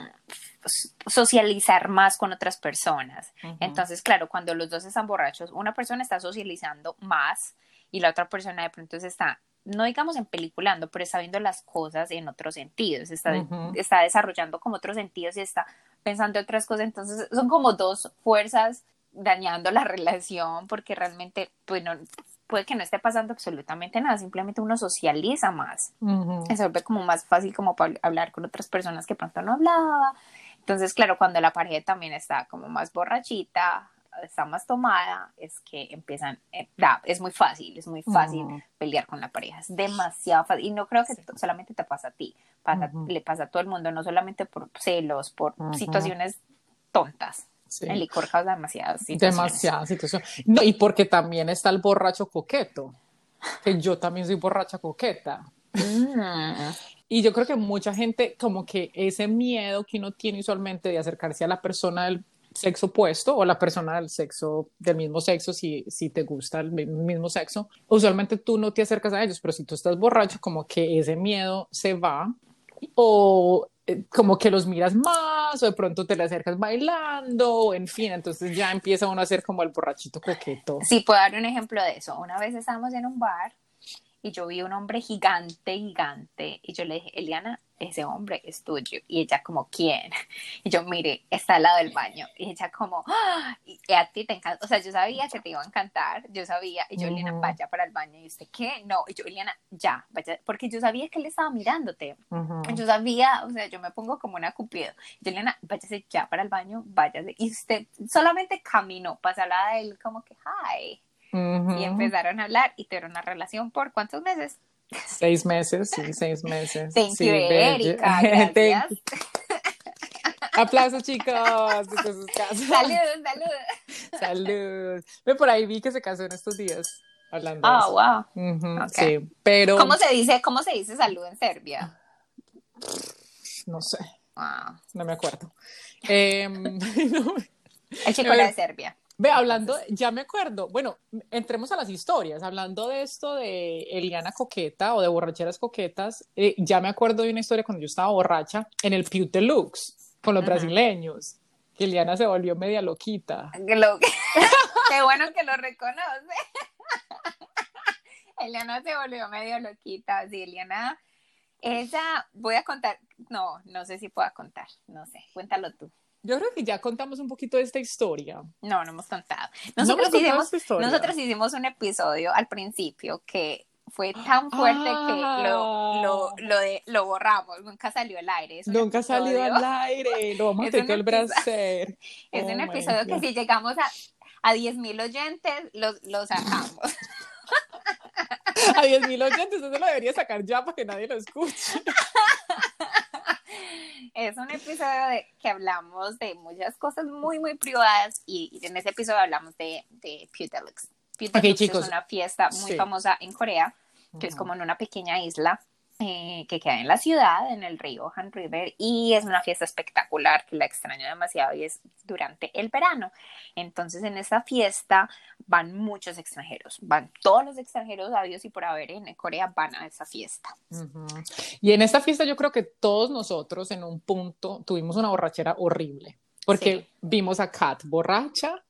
Speaker 1: socializar más con otras personas. Entonces, claro, cuando los dos están borrachos, una persona está socializando más y la otra persona de pronto se está, no digamos en peliculando, pero está viendo las cosas en otros sentidos, está, está desarrollando como otros sentidos y está pensando otras cosas. Entonces, son como dos fuerzas dañando la relación porque realmente, bueno, puede que no esté pasando absolutamente nada, simplemente uno socializa más. Se vuelve como más fácil como para hablar con otras personas que pronto no hablaba. Entonces, claro, cuando la pareja también está como más borrachita, está más tomada, es que empiezan, eh, es muy fácil, es muy fácil pelear con la pareja, es demasiado fácil. Y no creo que solamente te pasa a ti, le pasa a todo el mundo, no solamente por celos, por situaciones tontas. El licor causa demasiadas situaciones.
Speaker 2: Demasiadas situaciones. No, y porque también está el borracho coqueto, que yo también soy borracha coqueta. Mm. y yo creo que mucha gente, como que ese miedo que uno tiene usualmente de acercarse a la persona del sexo opuesto o la persona del sexo, del mismo sexo, si, si te gusta el mismo sexo, usualmente tú no te acercas a ellos, pero si tú estás borracho, como que ese miedo se va o eh, como que los miras más o de pronto te le acercas bailando, en fin, entonces ya empieza uno a ser como el borrachito coqueto.
Speaker 1: Sí, puedo dar un ejemplo de eso. Una vez estábamos en un bar y yo vi un hombre gigante, gigante, y yo le dije, Eliana, ese hombre es tuyo. Y ella como, ¿quién? Y yo, mire, está al lado del baño. Y ella como, ¡Ah! y a ti te encanta. O sea, yo sabía que te iba a encantar, yo sabía. Y yo, Eliana, vaya para el baño. Y usted, ¿qué? No. Y yo, Eliana, ya, vaya. Porque yo sabía que él estaba mirándote. Yo sabía, o sea, yo me pongo como una cupido. Yo, Eliana, váyase ya para el baño, váyase. Y usted solamente caminó, pasa al lado de él como que, hi y empezaron a hablar y tuvieron una relación por cuántos meses?
Speaker 2: Seis meses, sí, seis meses.
Speaker 1: Thank sí, you, Erika. Gracias.
Speaker 2: Aplausos, chicos. Saludos,
Speaker 1: saludos.
Speaker 2: Salud. Ve por ahí vi que se casó en estos días. Hablando
Speaker 1: oh, wow.
Speaker 2: Sí, pero.
Speaker 1: ¿Cómo se dice, cómo se dice salud en Serbia?
Speaker 2: No sé.
Speaker 1: Wow.
Speaker 2: No me acuerdo. eh,
Speaker 1: no. El chico de Serbia.
Speaker 2: Ve, hablando, ya me acuerdo, bueno, entremos a las historias, hablando de esto de Eliana Coqueta o de borracheras coquetas, eh, ya me acuerdo de una historia cuando yo estaba borracha en el Piute Deluxe con los brasileños, que Eliana se volvió media loquita.
Speaker 1: Qué bueno que lo reconoce. Eliana se volvió medio loquita, sí, Eliana, ella, voy a contar, no, no sé si pueda contar, no sé, cuéntalo tú.
Speaker 2: Yo creo que ya contamos un poquito de esta historia.
Speaker 1: No, no hemos contado. Nosotros, hicimos, nosotros hicimos un episodio al principio que fue tan fuerte que lo, lo, lo, de, lo, borramos, nunca salió al aire.
Speaker 2: nunca salió al aire, lo vamos a tener el bracer.
Speaker 1: Es un oh episodio que si llegamos a, a 10.000 oyentes, lo, lo sacamos.
Speaker 2: a 10.000 oyentes, eso lo debería sacar ya para que nadie lo escuche.
Speaker 1: Es un episodio de que hablamos de muchas cosas muy, muy privadas y, en ese episodio hablamos de, de Putelux. es una fiesta muy famosa en Corea, que es como en una pequeña isla eh, que queda en la ciudad, en el río Han River, y es una fiesta espectacular que la extraño demasiado y es durante el verano. Entonces, en esa fiesta van muchos extranjeros, van todos los extranjeros sabios y por haber en Corea van a esa fiesta.
Speaker 2: Y en esta fiesta yo creo que todos nosotros en un punto tuvimos una borrachera horrible, porque vimos a Kat borracha.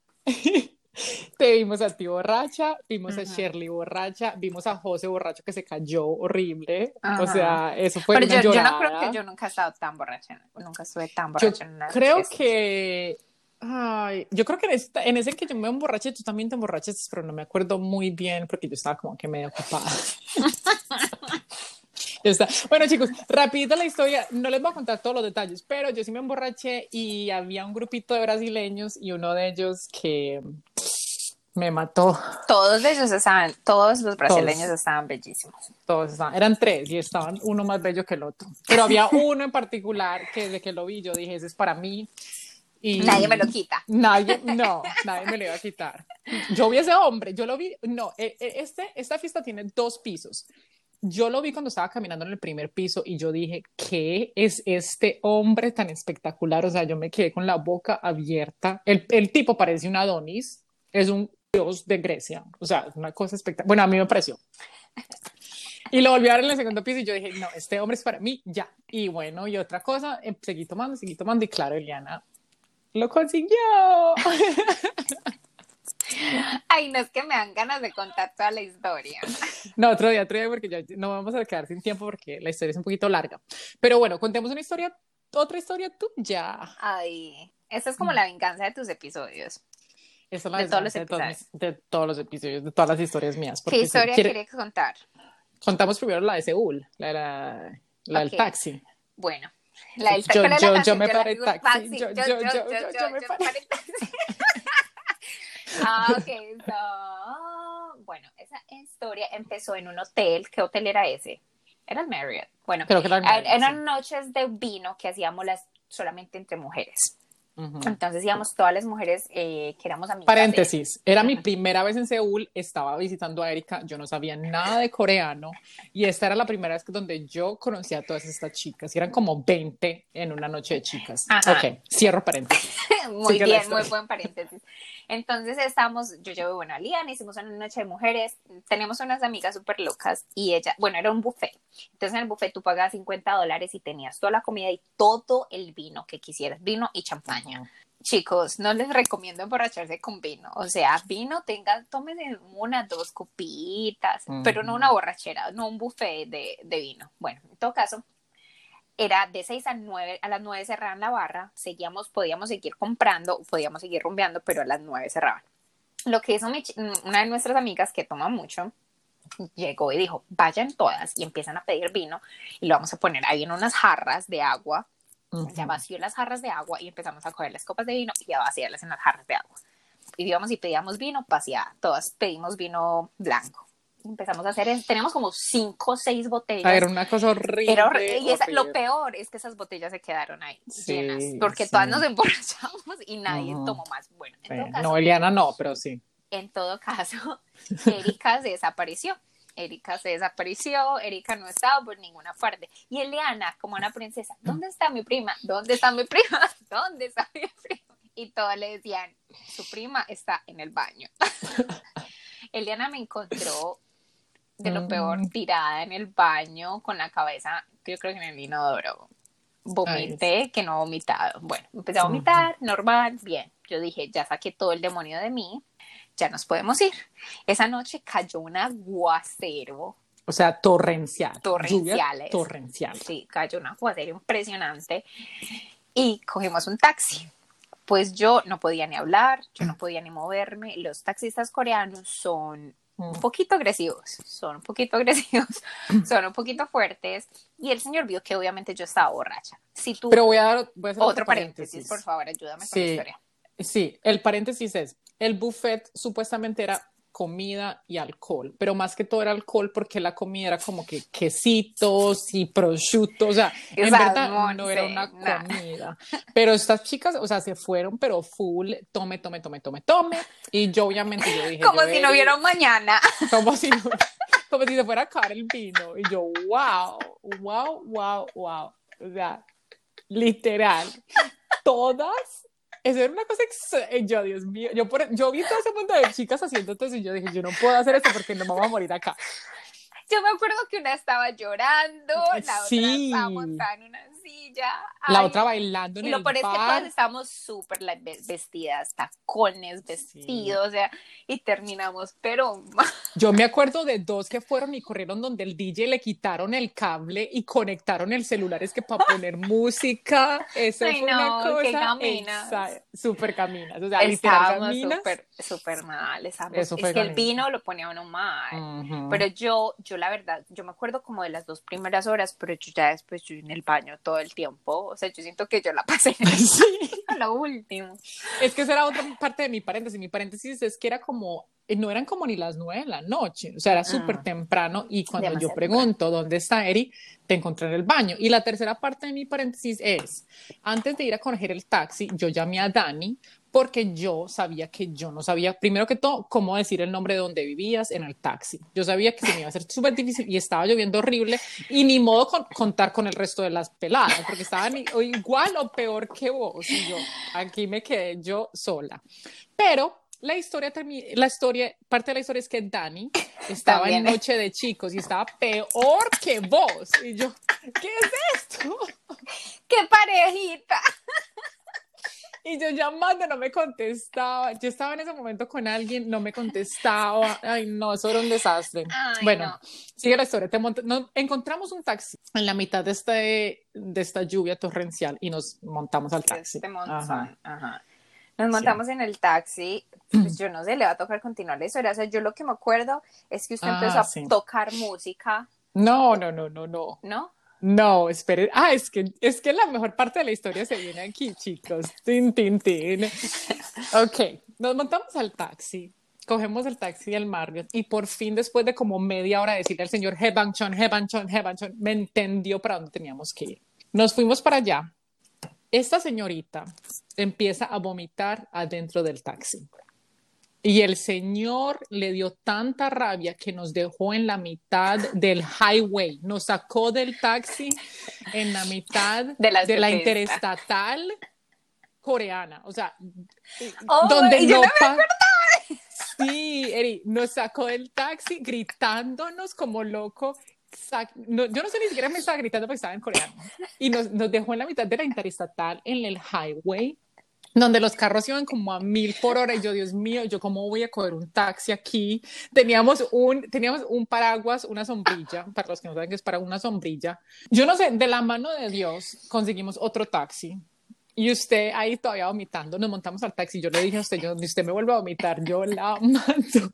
Speaker 2: Te vimos a ti borracha, vimos a Shirley borracha, vimos a José borracho que se cayó horrible. O sea, eso fue
Speaker 1: Pero yo, yo, no creo que yo nunca he estado tan borracha, nunca estuve tan borracha en una
Speaker 2: Creo que Ay, yo creo que en, esta, en ese que yo me emborraché, tú también te emborrachaste, pero no me acuerdo muy bien porque yo estaba como que medio ocupada. está. Bueno, chicos, rapidito la historia. No les voy a contar todos los detalles, pero yo sí me emborraché y había un grupito de brasileños y uno de ellos que me mató.
Speaker 1: Todos ellos estaban, todos los brasileños estaban bellísimos.
Speaker 2: Todos estaban, eran tres y estaban uno más bello que el otro. Pero había uno en particular que desde que lo vi yo dije, ese es para mí.
Speaker 1: Y nadie me lo quita.
Speaker 2: Nadie, no, nadie me lo iba a quitar. Yo vi ese hombre, yo lo vi, no, e, e, este, esta fiesta tiene dos pisos yo lo vi cuando estaba caminando en el primer piso y yo dije, ¿qué es este hombre tan espectacular? O sea, yo me quedé con la boca abierta. El, el tipo parece un Adonis, es un dios de Grecia. O sea, es una cosa espectacular. Bueno, a mí me pareció. Y lo volví a ver en el segundo piso y yo dije, no, este hombre es para mí, ya. Y bueno, y otra cosa, em, seguí tomando, seguí tomando y claro, Eliana lo consiguió.
Speaker 1: Ay, no es que me dan ganas de contar toda la historia.
Speaker 2: No, otro día, otro día, porque ya no vamos a quedar sin tiempo porque la historia es un poquito larga. Pero bueno, contemos una historia, otra historia tuya.
Speaker 1: Ay, esa es como la venganza de tus episodios.
Speaker 2: Esa es la de todos los episodios. De, todos los episodios, de todas las historias mías.
Speaker 1: ¿Qué historia quieres contar?
Speaker 2: Contamos primero la de Seúl, la, la, del taxi.
Speaker 1: Bueno, la del
Speaker 2: taxi. Yo, yo, yo, me paré taxi. Yo, yo, yo, yo, me paré taxi.
Speaker 1: Ah, ok. bueno, esa historia empezó en un hotel. ¿Qué hotel era ese? Era el Marriott. Bueno,
Speaker 2: Creo que era
Speaker 1: eran noches de vino que hacíamos las, solamente entre mujeres. Entonces íbamos todas las mujeres eh, que éramos amigas.
Speaker 2: Paréntesis, era mi primera vez en Seúl, estaba visitando a Erika, yo no sabía nada de coreano y esta era la primera vez donde yo conocí a todas estas chicas, y eran como 20 en una noche de chicas. Ok, cierro paréntesis.
Speaker 1: muy bien, muy buen paréntesis. Entonces estábamos, yo llevo, bueno, a Lian, hicimos una noche de mujeres, teníamos unas amigas súper locas y ella, bueno, era un buffet. Entonces en el buffet tú pagabas 50 dólares y tenías toda la comida y todo el vino que quisieras, vino y champaña. Chicos, no les recomiendo emborracharse con vino. O sea, vino, tengan, tómense una, dos copitas, pero no una borrachera, no un buffet de, de vino. Bueno, en todo caso, era de 6 a 9, a las 9 cerraban la barra, seguíamos, podíamos seguir comprando, podíamos seguir rumbeando, pero a las 9 cerraban. Lo que hizo una de nuestras amigas que toma mucho, llegó y dijo, vayan todas y empiezan a pedir vino y lo vamos a poner ahí en unas jarras de agua. Ya vació las jarras de agua y empezamos a coger las copas de vino y a vaciarlas en las jarras de agua. Y íbamos y pedíamos vino, pasía, todas pedimos vino blanco empezamos a hacer, tenemos como cinco o seis botellas.
Speaker 2: Era una cosa horrible. Era horrible.
Speaker 1: Y lo peor es que esas botellas se quedaron ahí llenas, porque todas nos emborrachamos y nadie tomó más. Bueno,
Speaker 2: no, Eliana no, pero sí.
Speaker 1: En todo caso, Erika se desapareció. Erika se desapareció, Erika no estaba por ninguna parte. Y Eliana, como una princesa, ¿dónde está mi prima? ¿Dónde está mi prima? ¿Dónde está mi prima? Y todos le decían, su prima está en el baño. Eliana me encontró de lo peor, mm. tirada en el baño con la cabeza, yo creo que en el inodoro. Vomité, que no vomitado. Bueno, empecé a vomitar, normal, bien. Yo dije, ya saqué todo el demonio de mí, ya nos podemos ir. Esa noche cayó un aguacero.
Speaker 2: O sea, torrencial.
Speaker 1: Torrenciales.
Speaker 2: torrencial.
Speaker 1: Sí, cayó un aguacero impresionante. Y cogimos un taxi. Pues yo no podía ni hablar, yo no podía ni moverme. Los taxistas coreanos son un poquito agresivos, son un poquito agresivos, son un poquito fuertes. Y el señor vio que obviamente yo estaba borracha. Si tú...
Speaker 2: Pero voy a dar
Speaker 1: otro, paréntesis. por favor, ayúdame con la historia.
Speaker 2: Sí, el paréntesis es, el buffet supuestamente era comida y alcohol, pero más que todo era alcohol porque la comida era como que quesitos y prosciutto, o sea, en verdad no era una comida. Pero estas chicas, o sea, se fueron, pero full, tome, tome, tome, tome, tome, y yo obviamente yo dije...
Speaker 1: Como si no vieron mañana.
Speaker 2: Como si como si se fuera a acabar el vino, y yo, wow, wow, wow, wow, o sea, literal, todas eso era una cosa, eh, yo, Dios mío, yo, por, yo vi todo ese mundo de chicas haciendo esto y yo dije, yo no puedo hacer esto porque no vamos a morir acá.
Speaker 1: Yo me acuerdo que una estaba llorando, la otra estaba montada en una
Speaker 2: la otra bailando en
Speaker 1: y lo peor es que todas estábamos súper vestidas, tacones, vestidos, o sea, y terminamos, pero...
Speaker 2: Yo me acuerdo de dos que fueron y corrieron donde el DJ le quitaron el cable y conectaron el celular, es que para poner música, eso fue una cosa... Caminas. Súper caminas, o sea,
Speaker 1: estábamos súper, súper mal, es que el vino lo ponía uno mal, pero yo, yo la verdad, yo me acuerdo como de las dos primeras horas, pero yo ya después yo en el baño todo el tiempo. O sea, yo siento que yo la pasé sí. a lo último.
Speaker 2: Es que esa era otra parte de mi paréntesis. Mi paréntesis es que era como, eh, no eran como ni las nueve de la noche, o sea, era súper ah. temprano y cuando yo pregunto dónde está Eri, te encontré en el baño. Y la tercera parte de mi paréntesis es, antes de ir a coger el taxi, yo llamé a Dani porque yo sabía que yo no sabía, primero que todo, cómo decir el nombre de donde vivías en el taxi. Yo sabía que se me iba a hacer súper difícil y estaba lloviendo horrible y ni modo con, contar con el resto de las peladas, porque estaban igual o peor que vos. Y yo, aquí me quedé yo sola. Pero la historia, la historia, parte de la historia es que Dani estaba en Noche de Chicos y estaba peor que vos. Y yo, ¿qué es esto?
Speaker 1: ¡Qué parejita!
Speaker 2: Y yo llamando, no me contestaba. Yo estaba en ese momento con alguien, no me contestaba. Ay, no, eso era un desastre. bueno, sigue la historia. Te encontramos un taxi en la mitad de, este, de esta lluvia torrencial y nos montamos al taxi.
Speaker 1: Nos montamos en el taxi, pues yo no sé, le va a tocar continuar la historia. O sea, yo lo que me acuerdo es que usted empezó ah, a tocar música.
Speaker 2: No, no, no, no, no.
Speaker 1: ¿No?
Speaker 2: No, espere. Ah, es que, es que la mejor parte de la historia se viene aquí, chicos. Tin, tin, tin. Ok, nos montamos al taxi. Cogemos el taxi del Marriott y por fin, después de como media hora decirle al señor Hebanchon, Hebanchon, Hebanchon, me entendió para dónde teníamos que ir. Nos fuimos para allá esta señorita empieza a vomitar adentro del taxi. Y el señor le dio tanta rabia que nos dejó en la mitad del highway, nos sacó del taxi en la mitad de la, interestatal coreana, o sea,
Speaker 1: oh, donde no,
Speaker 2: Sí, Eri, nos sacó del taxi gritándonos como loco. yo no sé ni siquiera me estaba gritando porque estaba en coreano. Y nos, nos dejó en la mitad de la interestatal en el highway donde los carros iban como a mil por hora y yo, Dios mío, yo cómo voy a coger un taxi aquí. Teníamos un, teníamos un paraguas, una sombrilla, para los que no saben que es para una sombrilla. Yo no sé, de la mano de Dios conseguimos otro taxi. Y usted ahí todavía vomitando, nos montamos al taxi. Yo le dije a usted, yo, usted me vuelve a vomitar, yo la mando.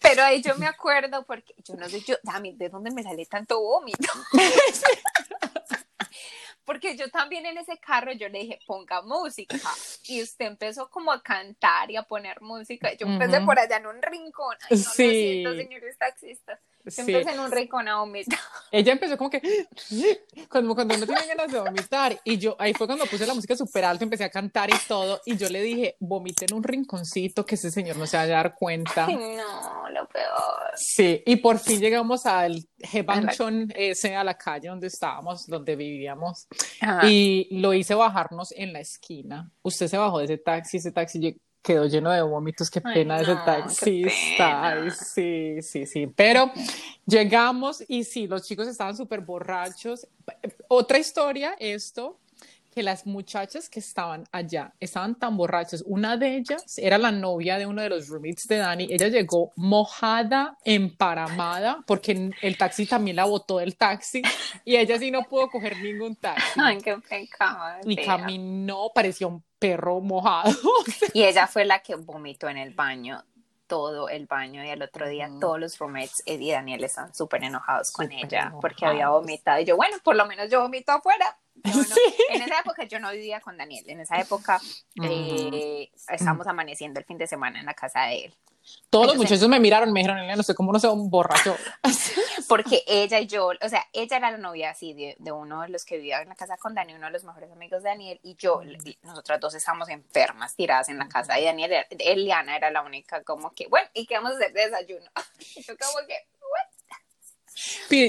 Speaker 1: Pero ahí yo me acuerdo porque yo no sé, yo, ¿de dónde me sale tanto vómito? porque yo también en ese carro yo le dije, ponga música, y usted empezó como a cantar y a poner música, yo empecé por allá en un rincón, Ay, no, sí. lo siento, señores taxistas, Siempre en un rincón a vomitar.
Speaker 2: Ella empezó como que, cuando, cuando no tiene ganas de vomitar, y yo, ahí fue cuando puse la música súper alto, empecé a cantar y todo, y yo le dije, vomite en un rinconcito, que ese señor no se vaya a dar cuenta.
Speaker 1: no, lo peor.
Speaker 2: Sí, y por fin llegamos al Hebanchon, ese a la calle donde estábamos, donde vivíamos, y lo hice bajarnos en la esquina. Usted se bajó de ese taxi, ese taxi quedó lleno de vómitos, qué pena ese taxista, sí, sí, sí, pero llegamos y sí, los chicos estaban súper borrachos. Otra historia, esto, que las muchachas que estaban allá estaban tan borrachas, una de ellas era la novia de uno de los roommates de Dani, ella llegó mojada, emparamada, porque el taxi también la botó del taxi y ella sí no pudo coger ningún taxi.
Speaker 1: Ay, qué pecado.
Speaker 2: Y caminó, parecía un perro mojado.
Speaker 1: y ella fue la que vomitó en el baño todo el baño y el otro día todos los roommates Eddie y Daniel están súper enojados con ella porque había vomitado y yo bueno por lo menos yo vomito afuera en esa época yo no vivía con Daniel en esa época eh, estábamos amaneciendo el fin de semana en la casa de él
Speaker 2: todos los muchachos me miraron, me dijeron, no sé cómo no sea un borracho.
Speaker 1: Porque ella y yo, o sea, ella era la novia así de, de, uno de los que vivía en la casa con Daniel, uno de los mejores amigos de Daniel, y yo, nosotras dos estábamos enfermas, tiradas en la casa de Daniel. Eliana era la única, como que, bueno, ¿y qué vamos a hacer de desayuno? Yo, como que,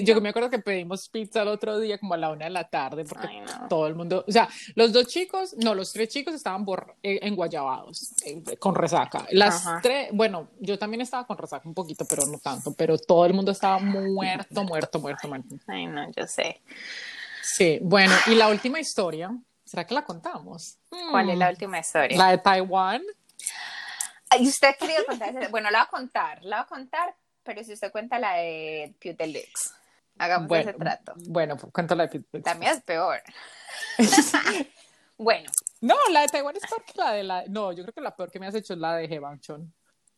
Speaker 2: yo me acuerdo que pedimos pizza el otro día como a la una de la tarde porque todo el mundo, o sea, los dos chicos, no, los tres chicos estaban eh, enguayabados, eh, con resaca. Las tres, bueno, yo también estaba con resaca un poquito, pero no tanto, pero todo el mundo estaba muerto, muerto, muerto, muerto.
Speaker 1: Ay, no, yo sé.
Speaker 2: Sí, bueno, y la última historia, ¿será que la contamos?
Speaker 1: ¿Cuál es la última historia?
Speaker 2: La de Taiwán.
Speaker 1: ¿Y usted quería contar? Bueno, la voy a contar, la voy a contar, pero si usted cuenta la de Pew Deluxe, hagamos ese trato.
Speaker 2: Bueno, pues, cuento la de Pew Deluxe.
Speaker 1: También es peor. bueno.
Speaker 2: No, la de Taiwán es peor que la de la... No, yo creo que la peor que me has hecho es la de Hebanchon.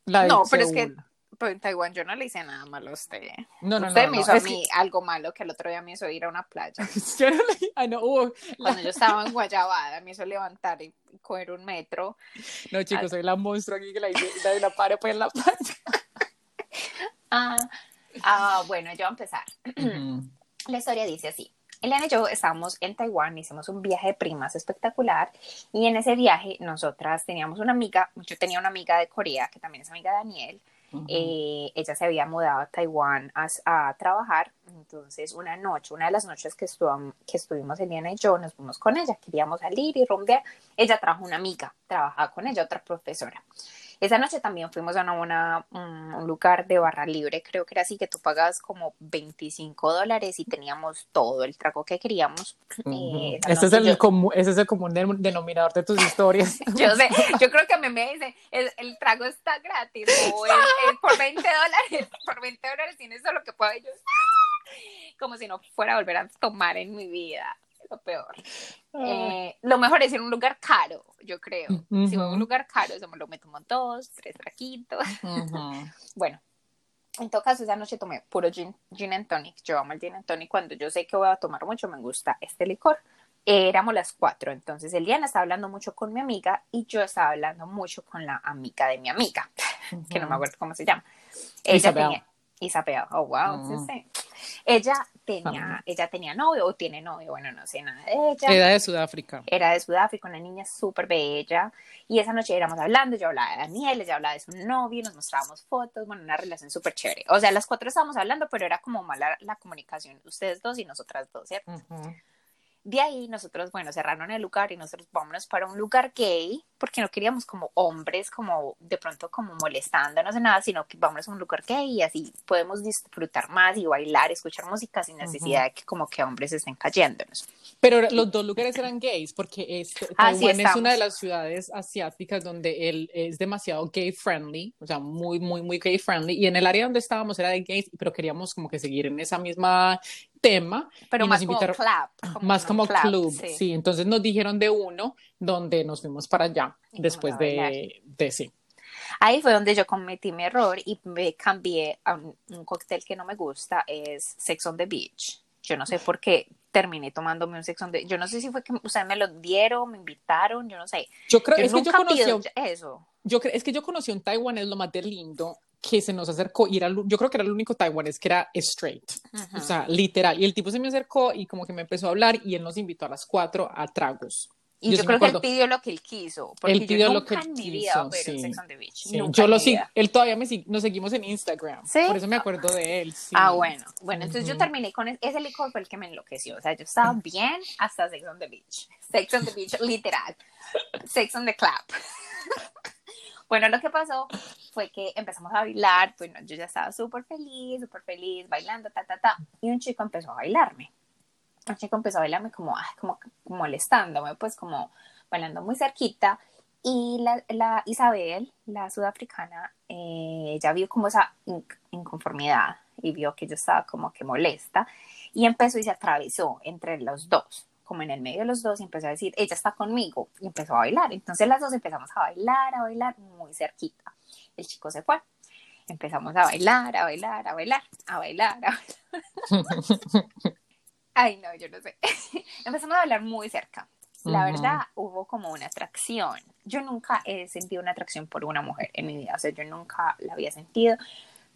Speaker 2: La de
Speaker 1: no, pero es que pero en Taiwán yo no le hice nada malo a usted. No, no, usted me hizo a mí algo malo que el otro día me hizo ir a una playa.
Speaker 2: yo no le... ah, no,
Speaker 1: Cuando yo estaba en Guayabada me hizo levantar y coger un metro.
Speaker 2: No, chicos, soy la monstruo aquí que la, la, la pare pues en la playa.
Speaker 1: Ah, ah, bueno, yo voy a empezar. La historia dice así. Eliana y yo estábamos en Taiwán, hicimos un viaje de primas espectacular y en ese viaje nosotras teníamos una amiga, yo tenía una amiga de Corea que también es amiga de Daniel, eh, ella se había mudado a Taiwán a, trabajar, entonces una noche, una de las noches que, que estuvimos Eliana y yo, nos fuimos con ella, queríamos salir y romper, ella trajo una amiga, trabajaba con ella, otra profesora. Esa noche también fuimos a una, un lugar de barra libre, creo que era así, que tú pagabas como 25 dólares y teníamos todo el trago que queríamos.
Speaker 2: Eh, ese, es el común, ese es el común denominador de tus historias.
Speaker 1: yo sé, yo creo que a mí me dicen, el, el trago está gratis, o por 20 dólares, por 20 dólares tienes todo lo que puedo yo. Como si no fuera a volver a tomar en mi vida lo peor. Ah. Eh, lo mejor es ir a un lugar caro, yo creo. Si voy a un lugar caro, se me lo meto dos, tres traquitos. bueno, en todo caso, esa noche tomé puro gin, gin and tonic. Yo amo el gin and tonic. Cuando yo sé que voy a tomar mucho, me gusta este licor. éramos las cuatro, entonces Eliana estaba hablando mucho con mi amiga y yo estaba hablando mucho con la amiga de mi amiga, que no me acuerdo cómo se llama. Ella Isabel. tenía Isabel, oh wow, sí, sí. Ella tenía, ella tenía novio o tiene novio, bueno, no sé nada de ella.
Speaker 2: Era de Sudáfrica.
Speaker 1: Era de Sudáfrica, una niña súper bella. Y esa noche éramos hablando, yo hablaba de Daniel, ella hablaba de su novio, nos mostrábamos fotos, bueno, una relación súper chévere. O sea, las cuatro estábamos hablando, pero era como mala la comunicación, ustedes dos y nosotras dos, ¿cierto? De ahí nosotros, bueno, cerraron el lugar y nosotros vámonos para un lugar gay, porque no queríamos como hombres, como de pronto como molestándonos en nada, sino que vámonos a un lugar gay y así podemos disfrutar más y bailar, escuchar música sin necesidad de que como que hombres estén cayéndonos.
Speaker 2: Pero los dos lugares eran gays, porque este, Taiwán es una de las ciudades asiáticas donde él es demasiado gay friendly, o sea, muy, muy, muy gay friendly, y en el área donde estábamos era de gays, pero queríamos como que seguir en esa misma tema.
Speaker 1: Pero más como club.
Speaker 2: más como club, sí. Entonces nos dijeron de uno donde nos fuimos para allá después de, de, sí.
Speaker 1: Ahí fue donde yo cometí mi error y me cambié a un, cóctel que no me gusta, es Sex on the Beach. Yo no sé por qué terminé tomándome un Sex on the Beach. Yo no sé si fue que ustedes me lo dieron, me invitaron, yo no sé.
Speaker 2: Yo creo es que yo conocí eso. Yo es que yo conocí un taiwanés lo más de lindo que se nos acercó y era, yo creo que era el único taiwanés que era straight, o sea, literal. Y el tipo se me acercó y como que me empezó a hablar y él nos invitó a las cuatro a tragos.
Speaker 1: Y yo, creo que él pidió lo que él quiso. Porque él pidió lo que él quiso. Sí. Sí.
Speaker 2: Yo lo sigo, él todavía me sigue, nos seguimos en Instagram. ¿Sí? Por eso me acuerdo de él.
Speaker 1: Ah, bueno. Bueno, entonces yo terminé con ese licor fue el que me enloqueció. O sea, yo estaba bien hasta Sex on the Beach. Sex on the Beach, literal. Sex on the Clap. Bueno, lo que pasó fue que empezamos a bailar, bueno, yo ya estaba súper feliz, súper feliz, bailando, ta, ta, ta, y un chico empezó a bailarme. Un chico empezó a bailarme como, ay, como molestándome, pues como bailando muy cerquita, y la, la Isabel, la sudafricana, eh, ya vio como esa inconformidad y vio que yo estaba como que molesta, y empezó y se atravesó entre los dos como en el medio de los dos y empezó a decir, ella está conmigo y empezó a bailar. Entonces las dos empezamos a bailar, a bailar muy cerquita. El chico se fue. Empezamos a bailar, a bailar, a bailar, a bailar, a bailar. Ay, no, yo no sé. Empezamos a bailar muy cerca. La verdad, hubo como una atracción. Yo nunca he sentido una atracción por una mujer en mi vida. O sea, yo nunca la había sentido.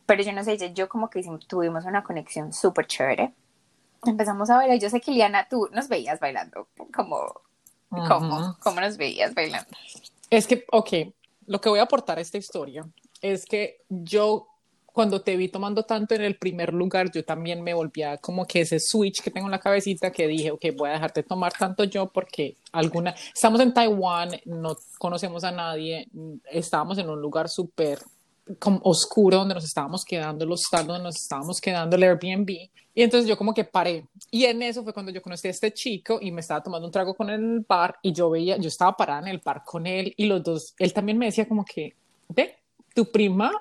Speaker 1: Pero yo no sé, yo como que tuvimos una conexión súper chévere empezamos a bailar. Yo sé que Liana, tú nos veías bailando, como, ¿cómo, ¿cómo nos veías bailando?
Speaker 2: Es que, ok, lo que voy a aportar a esta historia es que yo cuando te vi tomando tanto en el primer lugar, yo también me volvía como que ese switch que tengo en la cabecita que dije, ok, voy a dejarte tomar tanto yo porque alguna, estamos en Taiwán, no conocemos a nadie, estábamos en un lugar súper como oscuro donde nos estábamos quedando, los hostal donde nos estábamos quedando, el Airbnb. Y entonces yo como que paré. Y en eso fue cuando yo conocí a este chico y me estaba tomando un trago con él en el bar y yo veía, yo estaba parada en el bar con él y los dos, él también me decía como que, ve, tu prima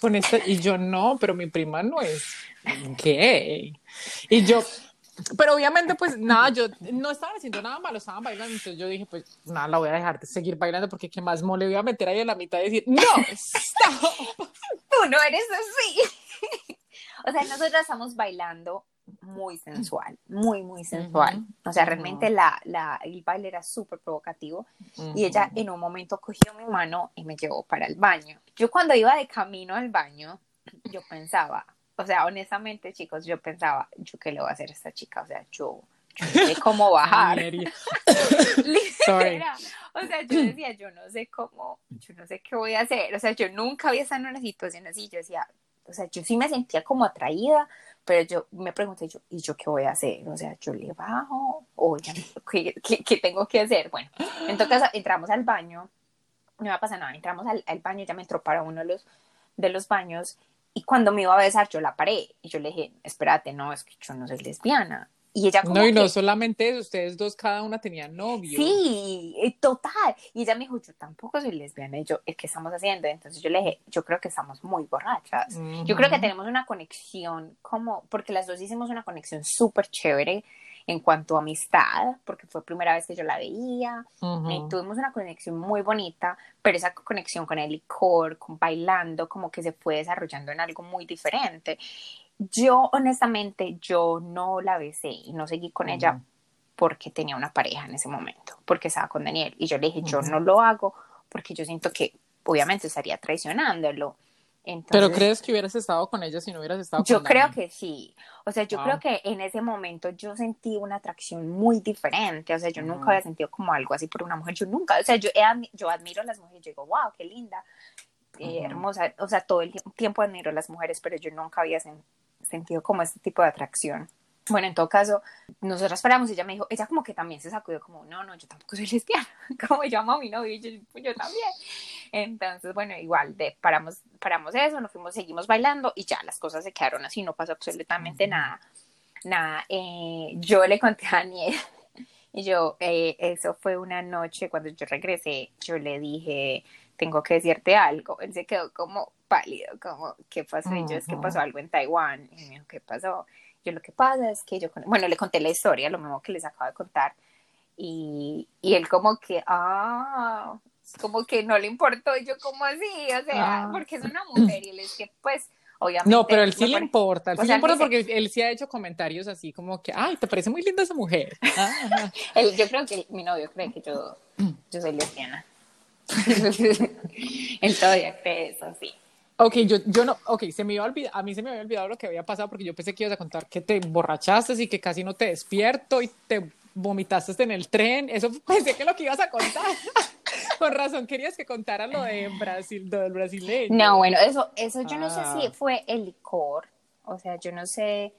Speaker 2: con esta, y yo no, pero mi prima no es gay. Y yo, pero obviamente, pues nada, yo no estaba haciendo nada malo, estaban bailando, entonces yo dije, pues nada, la voy a dejar de seguir bailando porque qué más mole voy a meter ahí en la mitad y decir, no, stop.
Speaker 1: Tú no eres así. O sea, nosotros estamos bailando muy sensual, muy, muy sensual. O sea, realmente la, la, el baile era súper provocativo y ella en un momento cogió mi mano y me llevó para el baño. Yo cuando iba de camino al baño, yo pensaba, o sea, honestamente, chicos, yo pensaba, ¿yo qué le voy a hacer a esta chica? O sea, yo, no sé cómo bajar. o sea, yo decía, yo no sé cómo, yo no sé qué voy a hacer. O sea, yo nunca había estado en una situación así. Yo decía, o sea, yo sí me sentía como atraída, pero yo me pregunté, yo, ¿y yo qué voy a hacer? O sea, yo le bajo, o ¿qué, qué, tengo que hacer? Bueno, entonces entramos al baño, no me pasa nada, entramos al, al baño, ya me entró para uno de los, de los baños y cuando me iba a besar, yo la paré y yo le dije, espérate, no, es que yo no soy lesbiana. Y ella como
Speaker 2: No, y no solamente eso, ustedes dos cada una tenían novio.
Speaker 1: Sí, eh, total. Y ella me dijo, yo tampoco soy lesbiana. Y yo, ¿qué estamos haciendo? Entonces yo le dije, yo creo que estamos muy borrachas. Yo creo que tenemos una conexión como, porque las dos hicimos una conexión súper chévere en cuanto a amistad, porque fue primera vez que yo la veía, y tuvimos una conexión muy bonita, pero esa conexión con el licor, con bailando, como que se fue desarrollando en algo muy diferente. Yo, honestamente, yo no la besé y no seguí con ella porque tenía una pareja en ese momento, porque estaba con Daniel, y yo le dije, yo no lo hago porque yo siento que obviamente estaría traicionándolo
Speaker 2: ¿Pero crees que hubieras estado con ella si no hubieras estado
Speaker 1: yo con Yo creo que sí. O sea, yo creo que en ese momento yo sentí una atracción muy diferente. O sea, yo nunca había sentido como algo así por una mujer. Yo nunca, o sea, yo, yo admiro a las mujeres. Yo digo, wow, qué linda, eh, hermosa. O sea, todo el tiempo admiro a las mujeres, pero yo nunca había sentido como este tipo de atracción. Bueno, en todo caso, nosotros esperamos y ella me dijo, ella como que también se sacudió como, no, no, yo tampoco soy lesbiana, como yo amo a mi novio y yo, yo también. Entonces, bueno, igual, de, paramos, paramos eso, nos fuimos, seguimos bailando y ya las cosas se quedaron así, no pasó absolutamente nada. Nada, eh, yo le conté a Daniel y yo, eh, eso fue una noche cuando yo regresé, yo le dije, tengo que decirte algo. Él se quedó como pálido, como, ¿qué pasó? Y yo, es que pasó algo en Taiwán. Y me dijo, ¿qué pasó? Yo lo que pasa es que yo, bueno, le conté la historia, lo mismo que les acabo de contar, y, y él como que, ah, como que no le importó, y yo como así, o sea, ah. porque es una mujer, y él es que pues... Obviamente,
Speaker 2: no, pero él sí le importa, él sí le importa porque él sí ha hecho comentarios así como que, ay, te parece muy linda esa mujer.
Speaker 1: yo creo que mi novio cree que yo, yo soy lesbiana. él todavía cree eso, sí.
Speaker 2: Ok, yo, yo no, ok, se me iba a, olvidar, a mí se me había olvidado lo que había pasado porque yo pensé que ibas a contar que te emborrachaste y que casi no te despierto y te vomitaste en el tren. Eso pensé que lo que ibas a contar. Con razón querías que contara lo de Brasil, lo del brasileño.
Speaker 1: No, bueno, eso, eso yo no sé si ah. fue el licor, o sea, yo no sé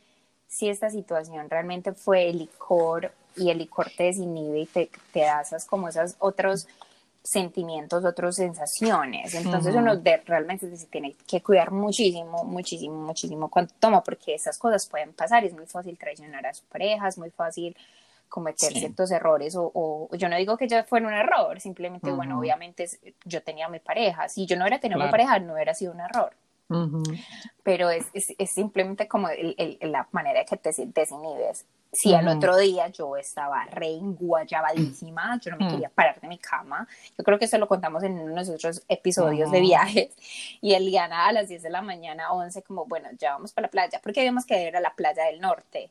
Speaker 1: si esta situación realmente fue el licor y el licor te desinhibe y te, te da esas como esas otros sentimientos, otras sensaciones. Entonces uno de, realmente se tiene que cuidar muchísimo, muchísimo, muchísimo cuando toma, porque esas cosas pueden pasar. Es muy fácil traicionar a su pareja, es muy fácil cometer ciertos errores o, yo no digo que ya fuera un error, simplemente, bueno, obviamente yo tenía mi pareja. Si yo no hubiera tenido mi pareja, no hubiera sido un error. Pero es, es, simplemente como la manera de que te desinhibes si al otro día yo estaba re enguayabadísima, yo no me quería parar de mi cama. Yo creo que eso lo contamos en uno de nuestros episodios de viajes. Y Eliana a las 10 de la mañana, 11, como, bueno, ya vamos para la playa, porque habíamos que ir a la playa del norte.